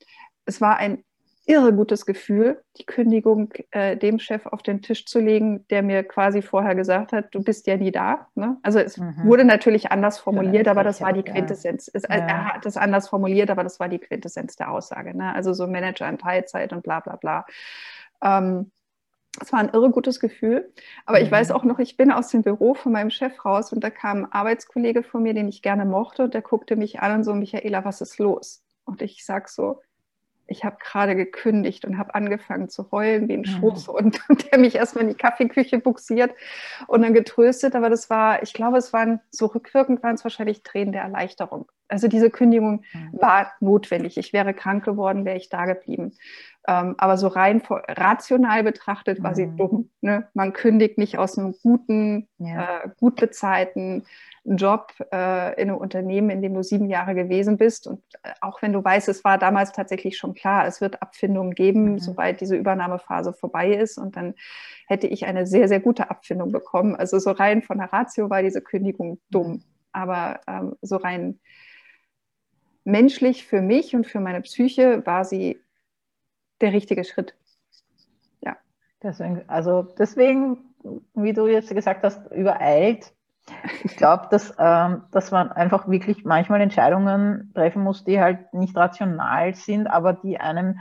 es war ein irre gutes Gefühl, die Kündigung äh, dem Chef auf den Tisch zu legen, der mir quasi vorher gesagt hat, du bist ja nie da. Ne? Also es mhm. wurde natürlich anders formuliert, ja, aber das war die Quintessenz. Es, ja. Er hat es anders formuliert, aber das war die Quintessenz der Aussage. Ne? Also so Manager in Teilzeit und bla bla bla. Ähm, es war ein irre gutes Gefühl. Aber mhm. ich weiß auch noch, ich bin aus dem Büro von meinem Chef raus und da kam ein Arbeitskollege von mir, den ich gerne mochte, und der guckte mich an und so, Michaela, was ist los? Und ich sage so, ich habe gerade gekündigt und habe angefangen zu heulen wie ein Schoß und, und der mich erstmal in die Kaffeeküche buxiert und dann getröstet. Aber das war, ich glaube, es waren so rückwirkend waren es wahrscheinlich Tränen der Erleichterung. Also diese Kündigung mhm. war notwendig. Ich wäre krank geworden, wäre ich da geblieben. Ähm, aber so rein rational betrachtet war mhm. sie dumm. Ne? Man kündigt nicht aus einem guten, ja. äh, gut bezahlten Job äh, in einem Unternehmen, in dem du sieben Jahre gewesen bist. Und äh, auch wenn du weißt, es war damals tatsächlich schon klar, es wird Abfindungen geben, mhm. sobald diese Übernahmephase vorbei ist. Und dann hätte ich eine sehr, sehr gute Abfindung bekommen. Also so rein von der Ratio war diese Kündigung dumm. Mhm. Aber ähm, so rein menschlich für mich und für meine Psyche war sie der richtige Schritt. Ja. Deswegen, also deswegen, wie du jetzt gesagt hast, übereilt. Ich glaube, dass, ähm, dass man einfach wirklich manchmal Entscheidungen treffen muss, die halt nicht rational sind, aber die einem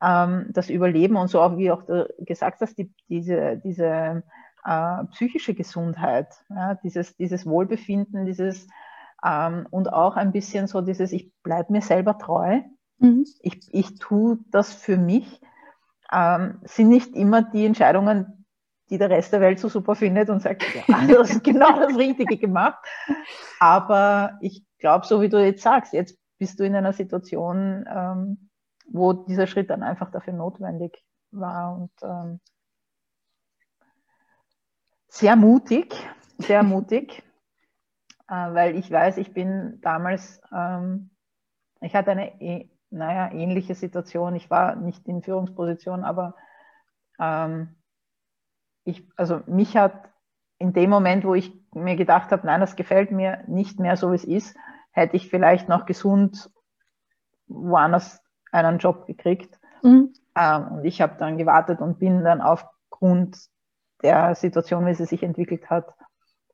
ähm, das Überleben und so auch, wie auch du gesagt hast, die, diese, diese äh, psychische Gesundheit, ja, dieses, dieses Wohlbefinden, dieses ähm, und auch ein bisschen so dieses, ich bleibe mir selber treu, mhm. ich, ich tue das für mich, ähm, sind nicht immer die Entscheidungen, die der Rest der Welt so super findet und sagt, ja, du hast genau das Richtige gemacht. Aber ich glaube, so wie du jetzt sagst, jetzt bist du in einer Situation, ähm, wo dieser Schritt dann einfach dafür notwendig war und ähm, sehr mutig, sehr mutig äh, weil ich weiß, ich bin damals, ähm, ich hatte eine, e, naja, ähnliche Situation. Ich war nicht in Führungsposition, aber ähm, ich, also mich hat in dem Moment, wo ich mir gedacht habe, nein, das gefällt mir nicht mehr so, wie es ist, hätte ich vielleicht noch gesund woanders einen Job gekriegt. Mhm. Ähm, und ich habe dann gewartet und bin dann aufgrund der Situation, wie sie sich entwickelt hat,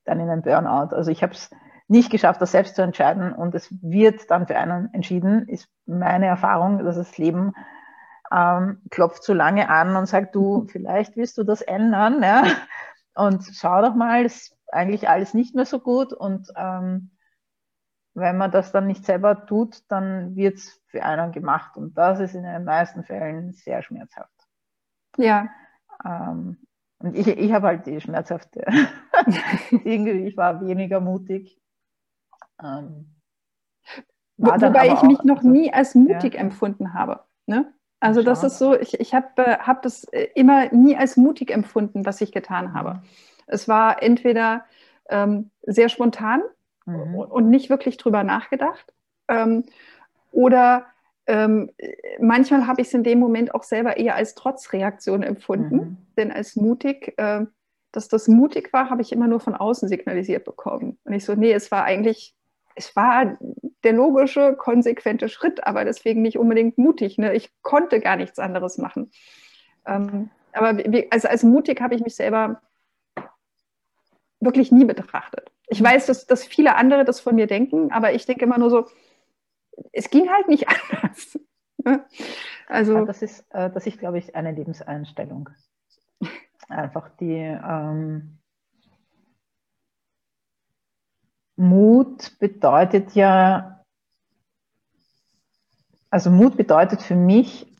dann in einem Burnout. Also ich habe es nicht geschafft, das selbst zu entscheiden und es wird dann für einen entschieden, ist meine Erfahrung, dass das Leben ähm, klopft so lange an und sagt, du, vielleicht willst du das ändern, ja? und schau doch mal, ist eigentlich alles nicht mehr so gut und ähm, wenn man das dann nicht selber tut, dann wird es für einen gemacht und das ist in den meisten Fällen sehr schmerzhaft. Ja. Ähm, und ich, ich habe halt die schmerzhafte. Irgendwie, ich war weniger mutig. Ähm, Wobei ich mich noch also, nie als mutig ja. empfunden habe. Ne? Also das ist so, ich, ich habe äh, hab das äh, immer nie als mutig empfunden, was ich getan habe. Mhm. Es war entweder ähm, sehr spontan mhm. und nicht wirklich drüber nachgedacht ähm, oder ähm, manchmal habe ich es in dem Moment auch selber eher als Trotzreaktion empfunden, mhm. denn als mutig, äh, dass das mutig war, habe ich immer nur von außen signalisiert bekommen. Und ich so, nee, es war eigentlich, es war der logische, konsequente Schritt, aber deswegen nicht unbedingt mutig. Ne? Ich konnte gar nichts anderes machen. Ähm, aber wie, also als mutig habe ich mich selber wirklich nie betrachtet. Ich mhm. weiß, dass, dass viele andere das von mir denken, aber ich denke immer nur so, es ging halt nicht anders. Also das ist, äh, das ist, glaube ich, eine Lebenseinstellung. Einfach die ähm, Mut bedeutet ja, also Mut bedeutet für mich,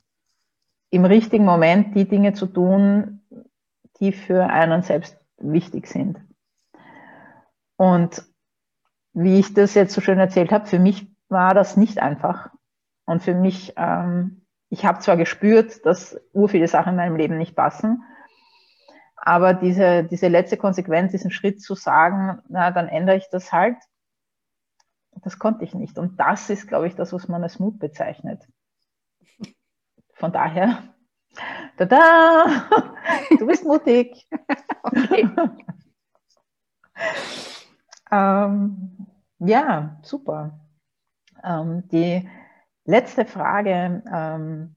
im richtigen Moment die Dinge zu tun, die für einen selbst wichtig sind. Und wie ich das jetzt so schön erzählt habe, für mich war das nicht einfach. Und für mich, ähm, ich habe zwar gespürt, dass ur viele Sachen in meinem Leben nicht passen, aber diese, diese letzte Konsequenz, diesen Schritt zu sagen, na, dann ändere ich das halt, das konnte ich nicht. Und das ist, glaube ich, das, was man als Mut bezeichnet. Von daher, tada, du bist mutig. Okay. ähm, ja, super. Ähm, die letzte Frage ähm,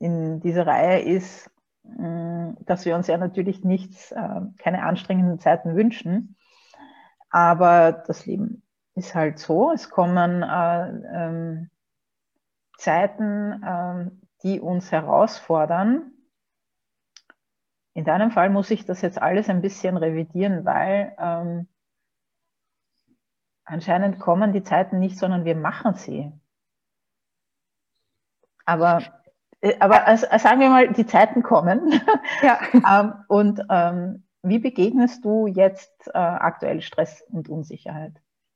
in dieser Reihe ist, dass wir uns ja natürlich nichts, äh, keine anstrengenden Zeiten wünschen, aber das Leben ist halt so. Es kommen äh, ähm, Zeiten, äh, die uns herausfordern. In deinem Fall muss ich das jetzt alles ein bisschen revidieren, weil ähm, Anscheinend kommen die Zeiten nicht, sondern wir machen sie. Aber, äh, aber also, sagen wir mal, die Zeiten kommen. Ja. ähm, und ähm, wie begegnest du jetzt äh, aktuell Stress und Unsicherheit?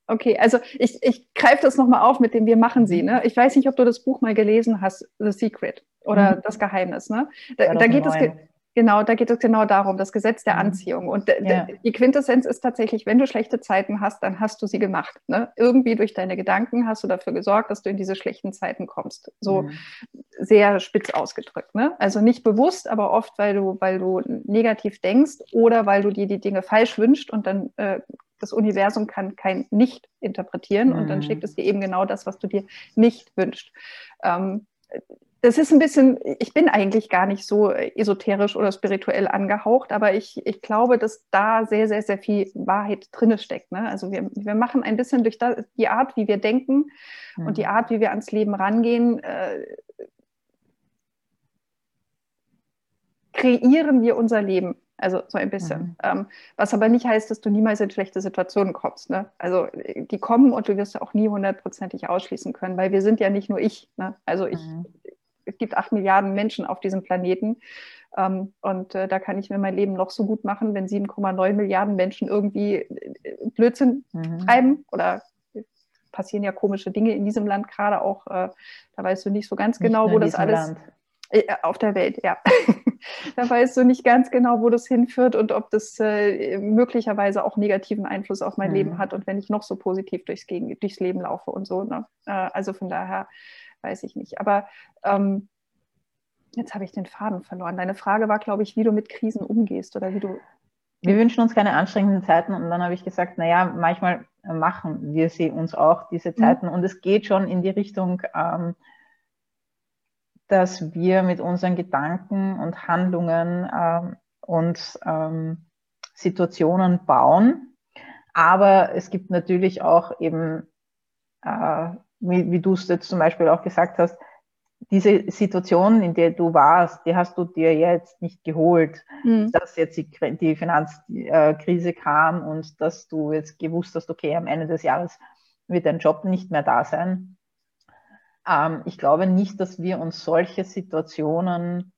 Okay, also ich, ich greife das nochmal auf mit dem Wir machen sie. Ne? Ich weiß nicht, ob du das Buch mal gelesen hast, The Secret oder mhm. Das Geheimnis. Ne? Da, da geht es Genau, da geht es genau darum, das Gesetz der mhm. Anziehung. Und ja. die Quintessenz ist tatsächlich, wenn du schlechte Zeiten hast, dann hast du sie gemacht. Ne? Irgendwie durch deine Gedanken hast du dafür gesorgt, dass du in diese schlechten Zeiten kommst. So mhm. sehr spitz ausgedrückt. Ne? Also nicht bewusst, aber oft, weil du, weil du negativ denkst oder weil du dir die Dinge falsch wünschst und dann äh, das Universum kann kein Nicht interpretieren mhm. und dann mhm. schickt es dir eben genau das, was du dir nicht wünschst. Ähm, das ist ein bisschen, ich bin eigentlich gar nicht so esoterisch oder spirituell angehaucht, aber ich, ich glaube, dass da sehr, sehr, sehr viel Wahrheit drin steckt. Ne? Also wir, wir machen ein bisschen durch das, die Art, wie wir denken mhm. und die Art, wie wir ans Leben rangehen, äh, kreieren wir unser Leben. Also so ein bisschen. Mhm. Ähm, was aber nicht heißt, dass du niemals in schlechte Situationen kommst. Ne? Also die kommen und du wirst auch nie hundertprozentig ausschließen können, weil wir sind ja nicht nur ich. Ne? Also ich, mhm es gibt acht Milliarden Menschen auf diesem Planeten. Ähm, und äh, da kann ich mir mein Leben noch so gut machen, wenn 7,9 Milliarden Menschen irgendwie äh, Blödsinn mhm. treiben oder passieren ja komische Dinge in diesem Land gerade auch. Äh, da weißt du nicht so ganz genau, wo das alles. Land. Auf der Welt, ja. da weißt du nicht ganz genau, wo das hinführt und ob das möglicherweise auch negativen Einfluss auf mein mhm. Leben hat und wenn ich noch so positiv durchs, durchs Leben laufe und so. Ne? Also von daher weiß ich nicht. Aber ähm, jetzt habe ich den Faden verloren. Deine Frage war, glaube ich, wie du mit Krisen umgehst oder wie du. Wir wünschen uns keine anstrengenden Zeiten und dann habe ich gesagt, naja, manchmal machen wir sie uns auch, diese mhm. Zeiten. Mhm. Und es geht schon in die Richtung, ähm, dass wir mit unseren Gedanken und Handlungen ähm, und ähm, Situationen bauen. Aber es gibt natürlich auch eben äh, wie, wie du es jetzt zum Beispiel auch gesagt hast, diese Situation, in der du warst, die hast du dir jetzt nicht geholt, mhm. dass jetzt die, Finanzkrise kam und dass du jetzt gewusst hast, okay, am Ende des Jahres wird dein Job nicht mehr da sein. Ähm, ich glaube nicht, dass wir uns solche Situationen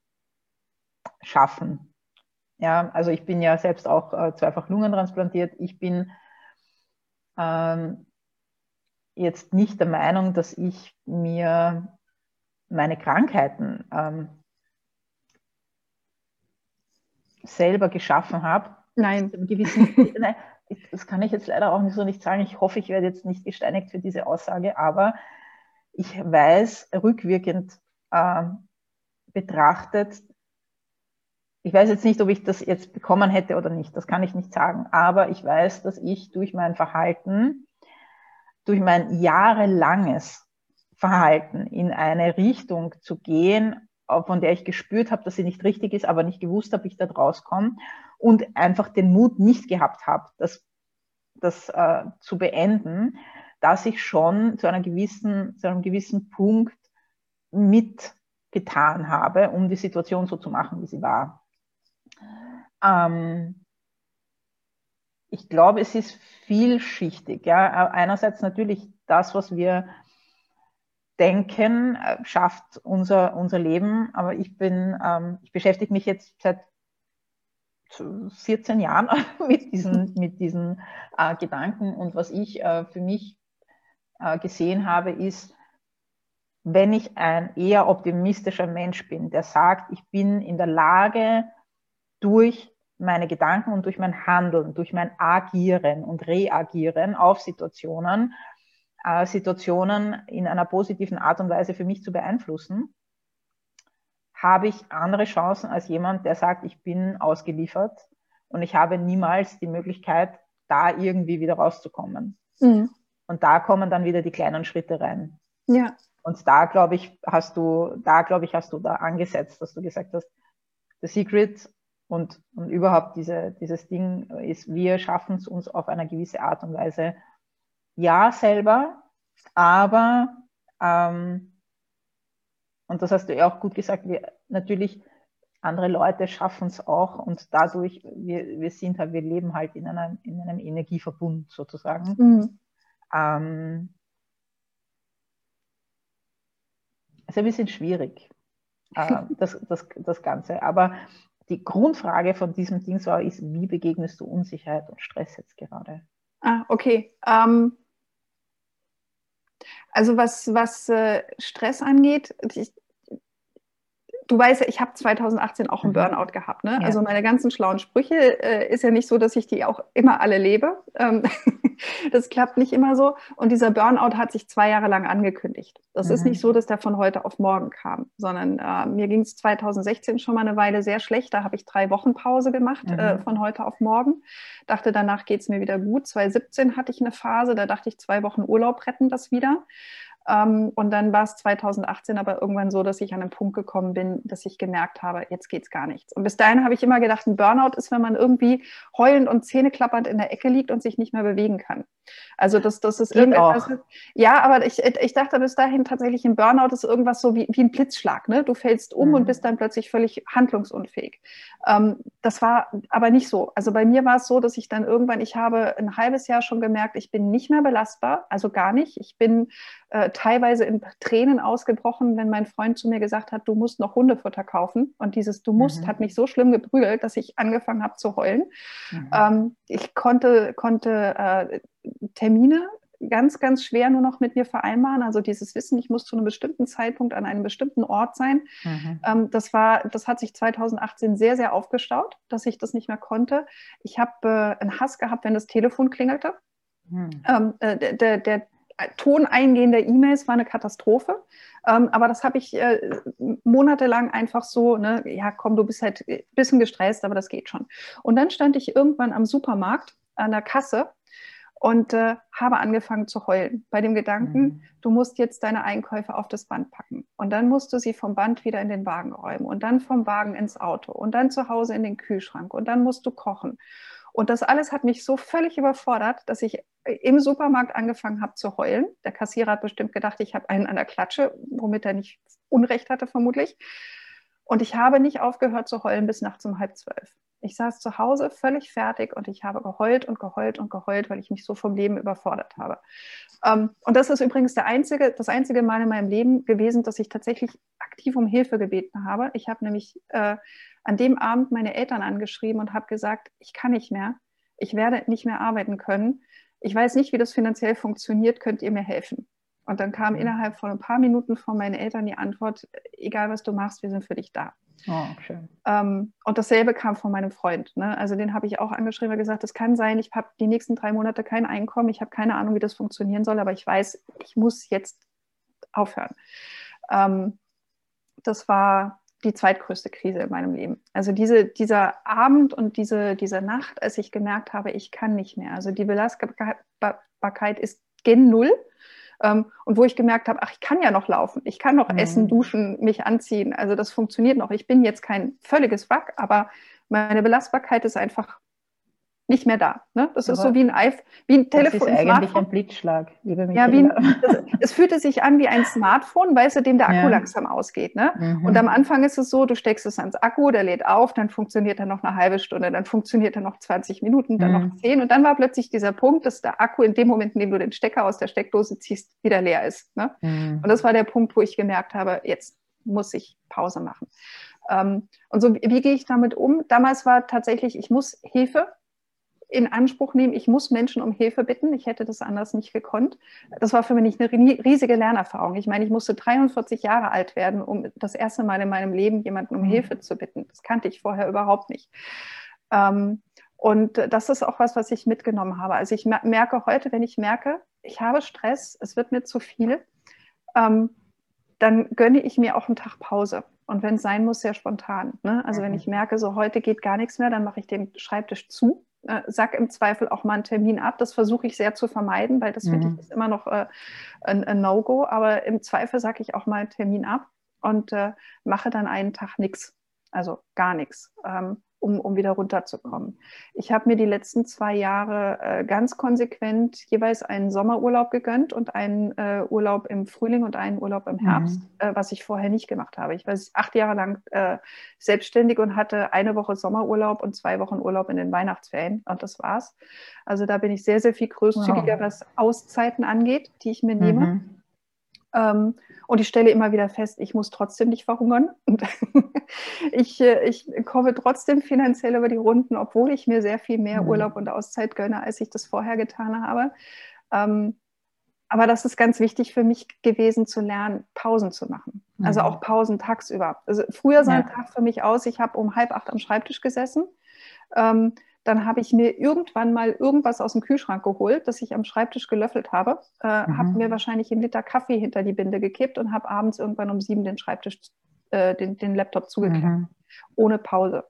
schaffen. Ja, also ich bin ja selbst auch äh, zweifach lungentransplantiert. Ich bin ähm, jetzt nicht der Meinung, dass ich mir meine Krankheiten ähm, selber geschaffen habe. Nein. Gewissen, nein. Das kann ich jetzt leider auch nicht so nicht sagen. Ich hoffe, ich werde jetzt nicht gesteinigt für diese Aussage, aber ich weiß rückwirkend äh, betrachtet, ich weiß jetzt nicht, ob ich das jetzt bekommen hätte oder nicht, das kann ich nicht sagen, aber ich weiß, dass ich durch mein Verhalten durch mein jahrelanges Verhalten in eine Richtung zu gehen, von der ich gespürt habe, dass sie nicht richtig ist, aber nicht gewusst habe, wie ich da rauskomme und einfach den Mut nicht gehabt habe, das, das äh, zu beenden, dass ich schon zu, einer gewissen, zu einem gewissen Punkt mitgetan habe, um die Situation so zu machen, wie sie war. Ähm, ich glaube, es ist vielschichtig. Ja. Einerseits natürlich das, was wir denken, äh, schafft unser, unser Leben. Aber ich bin, ähm, ich beschäftige mich jetzt seit 14 Jahren mit diesen, mit diesen äh, Gedanken. Und was ich äh, für mich äh, gesehen habe, ist, wenn ich ein eher optimistischer Mensch bin, der sagt, ich bin in der Lage, durch meine Gedanken und durch mein Handeln, durch mein Agieren und Reagieren auf Situationen, äh, Situationen in einer positiven Art und Weise für mich zu beeinflussen, habe ich andere Chancen als jemand, der sagt, ich bin ausgeliefert und ich habe niemals die Möglichkeit, da irgendwie wieder rauszukommen. Mhm. Und da kommen dann wieder die kleinen Schritte rein. Ja. Und da glaube ich, hast du, da glaube ich, hast du da angesetzt, dass du gesagt hast, The Secret und, und überhaupt diese, dieses Ding ist, wir schaffen es uns auf eine gewisse Art und Weise, ja, selber, aber, ähm, und das hast du ja auch gut gesagt, wir, natürlich, andere Leute schaffen es auch und dadurch, wir, wir sind halt, wir leben halt in einem, in einem Energieverbund sozusagen. Mhm. Ähm, ist ein bisschen schwierig, äh, das, das, das Ganze. Aber die Grundfrage von diesem Ding war, ist, wie begegnest du Unsicherheit und Stress jetzt gerade? Ah, okay. Ähm, also was, was äh, Stress angeht, ich, du weißt ja, ich habe 2018 auch einen mhm. Burnout gehabt. Ne? Ja. Also meine ganzen schlauen Sprüche äh, ist ja nicht so, dass ich die auch immer alle lebe. Ähm, das klappt nicht immer so. Und dieser Burnout hat sich zwei Jahre lang angekündigt. Das mhm. ist nicht so, dass der von heute auf morgen kam, sondern äh, mir ging es 2016 schon mal eine Weile sehr schlecht. Da habe ich drei Wochen Pause gemacht äh, mhm. äh, von heute auf morgen. Dachte, danach geht es mir wieder gut. 2017 hatte ich eine Phase, da dachte ich, zwei Wochen Urlaub retten das wieder. Ähm, und dann war es 2018 aber irgendwann so, dass ich an einen Punkt gekommen bin, dass ich gemerkt habe, jetzt geht es gar nichts. Und bis dahin habe ich immer gedacht, ein Burnout ist, wenn man irgendwie heulend und zähneklappernd in der Ecke liegt und sich nicht mehr bewegen kann. Also das, das ist irgendetwas. Auch. Ja, aber ich, ich dachte bis dahin tatsächlich, ein Burnout ist irgendwas so wie, wie ein Blitzschlag. Ne? Du fällst um mhm. und bist dann plötzlich völlig handlungsunfähig. Ähm, das war aber nicht so. Also bei mir war es so, dass ich dann irgendwann, ich habe ein halbes Jahr schon gemerkt, ich bin nicht mehr belastbar, also gar nicht. Ich bin äh, teilweise in Tränen ausgebrochen, wenn mein Freund zu mir gesagt hat, du musst noch Hundefutter kaufen. Und dieses Du musst mhm. hat mich so schlimm geprügelt, dass ich angefangen habe zu heulen. Mhm. Ähm, ich konnte, konnte äh, Termine ganz, ganz schwer nur noch mit mir vereinbaren. Also dieses Wissen, ich muss zu einem bestimmten Zeitpunkt an einem bestimmten Ort sein. Mhm. Ähm, das war, das hat sich 2018 sehr, sehr aufgestaut, dass ich das nicht mehr konnte. Ich habe äh, einen Hass gehabt, wenn das Telefon klingelte. Mhm. Ähm, äh, der, der, Ton eingehender E-Mails war eine Katastrophe. Ähm, aber das habe ich äh, monatelang einfach so, ne, ja, komm, du bist halt ein bisschen gestresst, aber das geht schon. Und dann stand ich irgendwann am Supermarkt an der Kasse und äh, habe angefangen zu heulen bei dem Gedanken, mhm. du musst jetzt deine Einkäufe auf das Band packen und dann musst du sie vom Band wieder in den Wagen räumen und dann vom Wagen ins Auto und dann zu Hause in den Kühlschrank und dann musst du kochen und das alles hat mich so völlig überfordert, dass ich im Supermarkt angefangen habe zu heulen. Der Kassierer hat bestimmt gedacht, ich habe einen an der Klatsche, womit er nicht Unrecht hatte vermutlich. Und ich habe nicht aufgehört zu heulen bis nachts um halb zwölf. Ich saß zu Hause völlig fertig und ich habe geheult und geheult und geheult, weil ich mich so vom Leben überfordert habe. Ähm, und das ist übrigens der einzige, das einzige Mal in meinem Leben gewesen, dass ich tatsächlich aktiv um Hilfe gebeten habe. Ich habe nämlich äh, an dem Abend meine Eltern angeschrieben und habe gesagt, ich kann nicht mehr, ich werde nicht mehr arbeiten können. Ich weiß nicht, wie das finanziell funktioniert, könnt ihr mir helfen? Und dann kam mhm. innerhalb von ein paar Minuten von meinen Eltern die Antwort, egal was du machst, wir sind für dich da. Oh, schön. Ähm, und dasselbe kam von meinem Freund. Ne? Also den habe ich auch angeschrieben und gesagt, es kann sein, ich habe die nächsten drei Monate kein Einkommen, ich habe keine Ahnung, wie das funktionieren soll, aber ich weiß, ich muss jetzt aufhören. Ähm, das war die zweitgrößte Krise in meinem Leben. Also diese, dieser Abend und diese, diese Nacht, als ich gemerkt habe, ich kann nicht mehr. Also die Belastbarkeit ist gen Null. Ähm, und wo ich gemerkt habe, ach, ich kann ja noch laufen, ich kann noch mhm. essen, duschen, mich anziehen. Also das funktioniert noch. Ich bin jetzt kein völliges Wrack, aber meine Belastbarkeit ist einfach nicht mehr da. Ne? Das Aber ist so wie ein, Eif wie ein Telefon. Das ist eigentlich Smartphone. ein Blitzschlag. Ja, wie ein, das, es fühlte sich an wie ein Smartphone, weißt du, dem der Akku ja. langsam ausgeht. Ne? Mhm. Und am Anfang ist es so, du steckst es ans Akku, der lädt auf, dann funktioniert er noch eine halbe Stunde, dann funktioniert er noch 20 Minuten, dann mhm. noch 10 und dann war plötzlich dieser Punkt, dass der Akku in dem Moment, in dem du den Stecker aus der Steckdose ziehst, wieder leer ist. Ne? Mhm. Und das war der Punkt, wo ich gemerkt habe, jetzt muss ich Pause machen. Ähm, und so, wie, wie gehe ich damit um? Damals war tatsächlich, ich muss Hilfe in Anspruch nehmen, ich muss Menschen um Hilfe bitten. Ich hätte das anders nicht gekonnt. Das war für mich eine riesige Lernerfahrung. Ich meine, ich musste 43 Jahre alt werden, um das erste Mal in meinem Leben jemanden um mhm. Hilfe zu bitten. Das kannte ich vorher überhaupt nicht. Ähm, und das ist auch was, was ich mitgenommen habe. Also ich merke heute, wenn ich merke, ich habe Stress, es wird mir zu viel, ähm, dann gönne ich mir auch einen Tag Pause. Und wenn es sein muss, sehr spontan. Ne? Also mhm. wenn ich merke, so heute geht gar nichts mehr, dann mache ich den Schreibtisch zu äh, sag im Zweifel auch mal einen Termin ab. Das versuche ich sehr zu vermeiden, weil das mhm. finde ich ist immer noch äh, ein, ein No-Go. Aber im Zweifel sage ich auch mal einen Termin ab und äh, mache dann einen Tag nichts, also gar nichts. Ähm, um, um wieder runterzukommen. Ich habe mir die letzten zwei Jahre äh, ganz konsequent jeweils einen Sommerurlaub gegönnt und einen äh, Urlaub im Frühling und einen Urlaub im Herbst, mhm. äh, was ich vorher nicht gemacht habe. Ich war acht Jahre lang äh, selbstständig und hatte eine Woche Sommerurlaub und zwei Wochen Urlaub in den Weihnachtsferien und das war's. Also da bin ich sehr, sehr viel großzügiger, wow. was Auszeiten angeht, die ich mir nehme. Ähm, und ich stelle immer wieder fest, ich muss trotzdem nicht verhungern. ich, äh, ich komme trotzdem finanziell über die Runden, obwohl ich mir sehr viel mehr mhm. Urlaub und Auszeit gönne, als ich das vorher getan habe. Ähm, aber das ist ganz wichtig für mich gewesen, zu lernen, Pausen zu machen. Also mhm. Auch Pausen tagsüber. Also früher sah ja. ein Tag für mich aus, ich habe um halb acht am Schreibtisch gesessen. Ähm, dann habe ich mir irgendwann mal irgendwas aus dem Kühlschrank geholt, das ich am Schreibtisch gelöffelt habe, äh, mhm. habe mir wahrscheinlich einen Liter Kaffee hinter die Binde gekippt und habe abends irgendwann um sieben den Schreibtisch, äh, den, den Laptop zugeklappt, mhm. ohne Pause.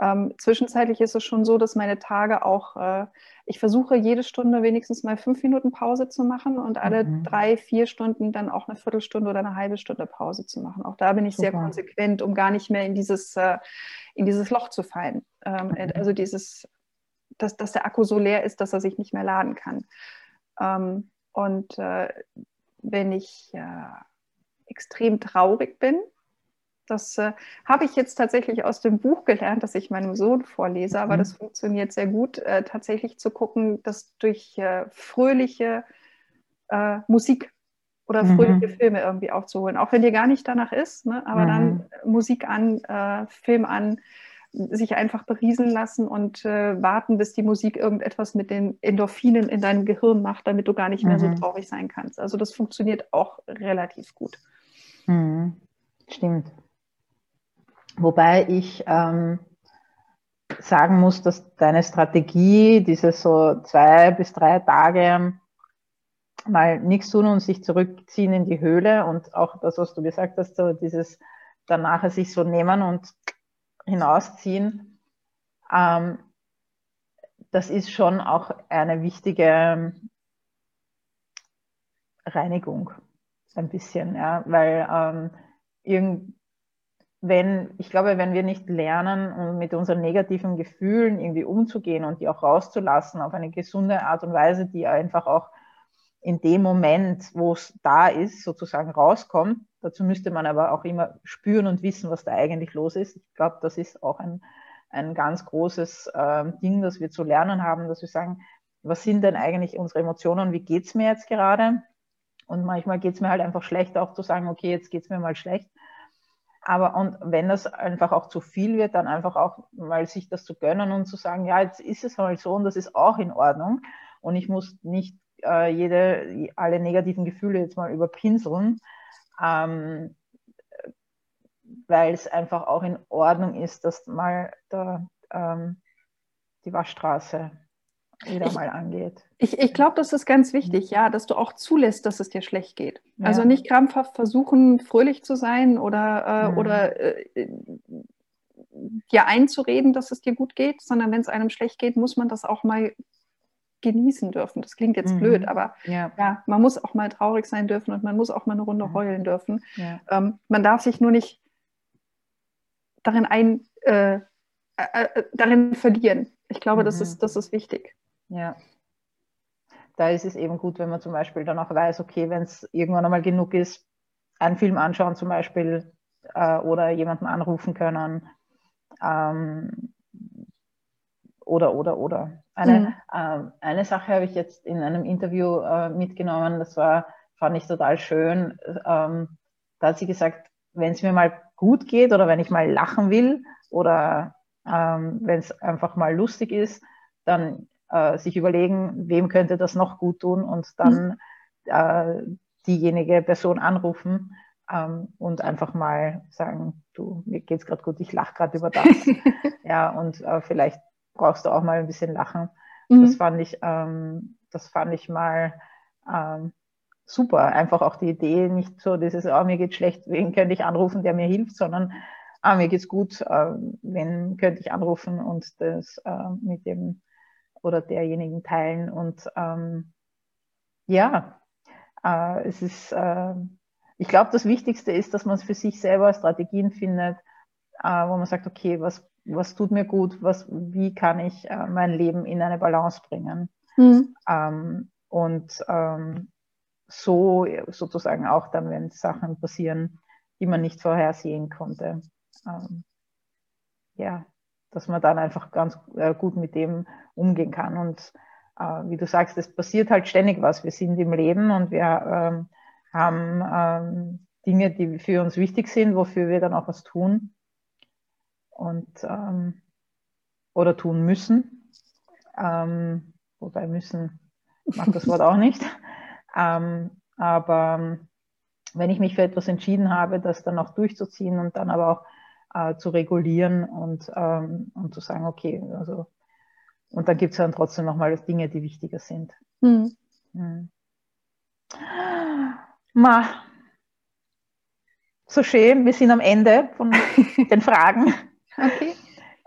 Ähm, zwischenzeitlich ist es schon so, dass meine Tage auch, äh, ich versuche jede Stunde wenigstens mal fünf Minuten Pause zu machen und alle mhm. drei, vier Stunden dann auch eine Viertelstunde oder eine halbe Stunde Pause zu machen. Auch da bin ich Super. sehr konsequent, um gar nicht mehr in dieses, äh, in dieses Loch zu fallen. Ähm, mhm. Also dieses, dass, dass der Akku so leer ist, dass er sich nicht mehr laden kann. Ähm, und äh, wenn ich äh, extrem traurig bin, das äh, habe ich jetzt tatsächlich aus dem Buch gelernt, das ich meinem Sohn vorlese, aber mhm. das funktioniert sehr gut, äh, tatsächlich zu gucken, dass durch äh, fröhliche äh, Musik oder mhm. fröhliche. Filme irgendwie aufzuholen, auch wenn dir gar nicht danach ist, ne? aber mhm. dann Musik an, äh, Film an, sich einfach berieseln lassen und äh, warten, bis die Musik irgendetwas mit den Endorphinen in deinem Gehirn macht, damit du gar nicht mehr so mhm. traurig sein kannst. Also das funktioniert auch relativ gut. Mhm. Stimmt. Wobei ich ähm, sagen muss, dass deine Strategie, diese so zwei bis drei Tage mal nichts tun und sich zurückziehen in die Höhle und auch das, was du gesagt hast, so dieses danach sich so nehmen und hinausziehen, ähm, das ist schon auch eine wichtige Reinigung, ein bisschen, ja, weil ähm, irgend, wenn, ich glaube, wenn wir nicht lernen, mit unseren negativen Gefühlen irgendwie umzugehen und die auch rauszulassen auf eine gesunde Art und Weise, die einfach auch in dem Moment, wo es da ist, sozusagen rauskommt. Dazu müsste man aber auch immer spüren und wissen, was da eigentlich los ist. Ich glaube, das ist auch ein, ein ganz großes äh, Ding, das wir zu lernen haben, dass wir sagen, was sind denn eigentlich unsere Emotionen, wie geht's mir jetzt gerade? Und manchmal geht's mir halt einfach schlecht, auch zu sagen, okay, jetzt geht's mir mal schlecht aber und wenn das einfach auch zu viel wird, dann einfach auch mal sich das zu gönnen und zu sagen, ja, jetzt ist es halt so und das ist auch in Ordnung. Und ich muss nicht äh, jede, alle negativen Gefühle jetzt mal überpinseln, ähm, weil es einfach auch in Ordnung ist, dass mal da, ähm, die Waschstraße wieder ich, mal angeht. Ich, ich glaube, das ist ganz wichtig, ja, dass du auch zulässt, dass es dir schlecht geht. Ja. Also nicht krampfhaft versuchen, fröhlich zu sein oder, äh, mhm. oder äh, dir einzureden, dass es dir gut geht, sondern wenn es einem schlecht geht, muss man das auch mal genießen dürfen. Das klingt jetzt mhm. blöd, aber ja. ja. man muss auch mal traurig sein dürfen und man muss auch mal eine Runde mhm. heulen dürfen. Ja. Ähm, man darf sich nur nicht darin ein, äh, äh, äh darin verlieren. Ich glaube, das, ist, mhm. das ist wichtig. Ja. Da ist es eben gut, wenn man zum Beispiel dann auch weiß, okay, wenn es irgendwann einmal genug ist, einen Film anschauen zum Beispiel äh, oder jemanden anrufen können. Ähm, oder, oder, oder. Eine, mhm. ähm, eine Sache habe ich jetzt in einem Interview äh, mitgenommen, das war, fand ich total schön. Ähm, da hat sie gesagt, wenn es mir mal gut geht oder wenn ich mal lachen will oder ähm, wenn es einfach mal lustig ist, dann äh, sich überlegen, wem könnte das noch gut tun und dann mhm. äh, diejenige Person anrufen ähm, und einfach mal sagen, du, mir geht's gerade gut, ich lache gerade über das. ja, und äh, vielleicht brauchst du auch mal ein bisschen lachen. Mhm. Das fand ich, ähm, das fand ich mal ähm, super. Einfach auch die Idee, nicht so dieses, oh, mir geht schlecht, wen könnte ich anrufen, der mir hilft, sondern ah, mir geht's gut, äh, wen könnte ich anrufen und das äh, mit dem oder derjenigen teilen. Und ähm, ja, äh, es ist, äh, ich glaube, das Wichtigste ist, dass man für sich selber Strategien findet, äh, wo man sagt, okay, was, was tut mir gut, was, wie kann ich äh, mein Leben in eine Balance bringen. Mhm. Ähm, und ähm, so sozusagen auch dann, wenn Sachen passieren, die man nicht vorhersehen konnte. Ähm, ja, dass man dann einfach ganz äh, gut mit dem umgehen kann. Und äh, wie du sagst, es passiert halt ständig was. Wir sind im Leben und wir ähm, haben ähm, Dinge, die für uns wichtig sind, wofür wir dann auch was tun und ähm, oder tun müssen. Ähm, wobei müssen mag das Wort auch nicht. Ähm, aber ähm, wenn ich mich für etwas entschieden habe, das dann auch durchzuziehen und dann aber auch äh, zu regulieren und, ähm, und zu sagen, okay, also und dann gibt es dann trotzdem nochmal Dinge, die wichtiger sind. Hm. Hm. Ma, so schön, wir sind am Ende von den Fragen. Okay.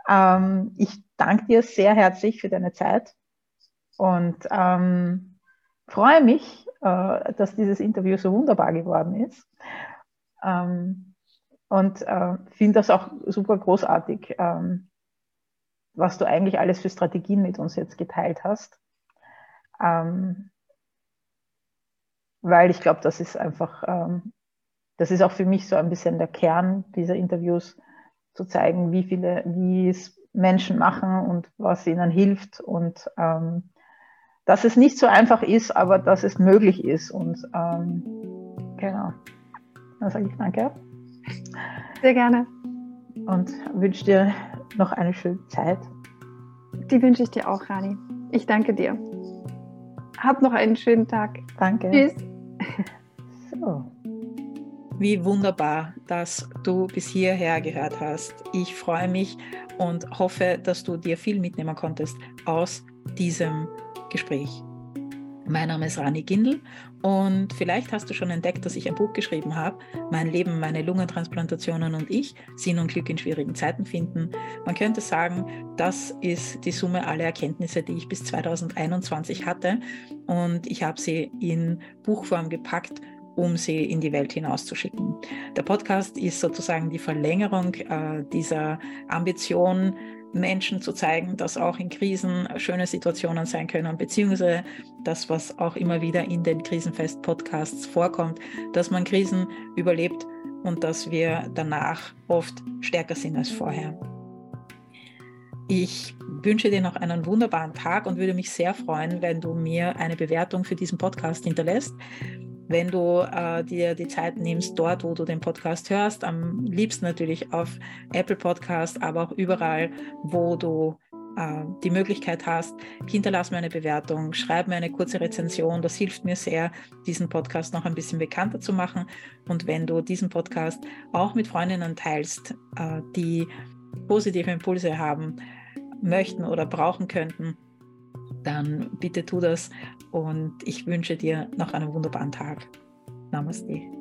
Ähm, ich danke dir sehr herzlich für deine Zeit und ähm, freue mich, äh, dass dieses Interview so wunderbar geworden ist. Ähm, und äh, finde das auch super großartig, ähm, was du eigentlich alles für Strategien mit uns jetzt geteilt hast. Ähm, weil ich glaube, das ist einfach, ähm, das ist auch für mich so ein bisschen der Kern dieser Interviews, zu zeigen, wie viele, wie es Menschen machen und was ihnen hilft und ähm, dass es nicht so einfach ist, aber dass es möglich ist. Und ähm, genau, dann sage ich danke. Sehr gerne. Und wünsche dir noch eine schöne Zeit. Die wünsche ich dir auch, Rani. Ich danke dir. Hab noch einen schönen Tag. Danke. Tschüss. So. Wie wunderbar, dass du bis hierher gehört hast. Ich freue mich und hoffe, dass du dir viel mitnehmen konntest aus diesem Gespräch. Mein Name ist Rani Gindl und vielleicht hast du schon entdeckt, dass ich ein Buch geschrieben habe. Mein Leben, meine Lungentransplantationen und ich, Sinn und Glück in schwierigen Zeiten finden. Man könnte sagen, das ist die Summe aller Erkenntnisse, die ich bis 2021 hatte und ich habe sie in Buchform gepackt um sie in die Welt hinauszuschicken. Der Podcast ist sozusagen die Verlängerung äh, dieser Ambition, Menschen zu zeigen, dass auch in Krisen schöne Situationen sein können, beziehungsweise das, was auch immer wieder in den Krisenfest-Podcasts vorkommt, dass man Krisen überlebt und dass wir danach oft stärker sind als vorher. Ich wünsche dir noch einen wunderbaren Tag und würde mich sehr freuen, wenn du mir eine Bewertung für diesen Podcast hinterlässt wenn du äh, dir die Zeit nimmst, dort, wo du den Podcast hörst, am liebsten natürlich auf Apple Podcast, aber auch überall, wo du äh, die Möglichkeit hast, hinterlass mir eine Bewertung, schreib mir eine kurze Rezension. Das hilft mir sehr, diesen Podcast noch ein bisschen bekannter zu machen. Und wenn du diesen Podcast auch mit Freundinnen teilst, äh, die positive Impulse haben möchten oder brauchen könnten, dann bitte tu das und ich wünsche dir noch einen wunderbaren Tag. Namaste.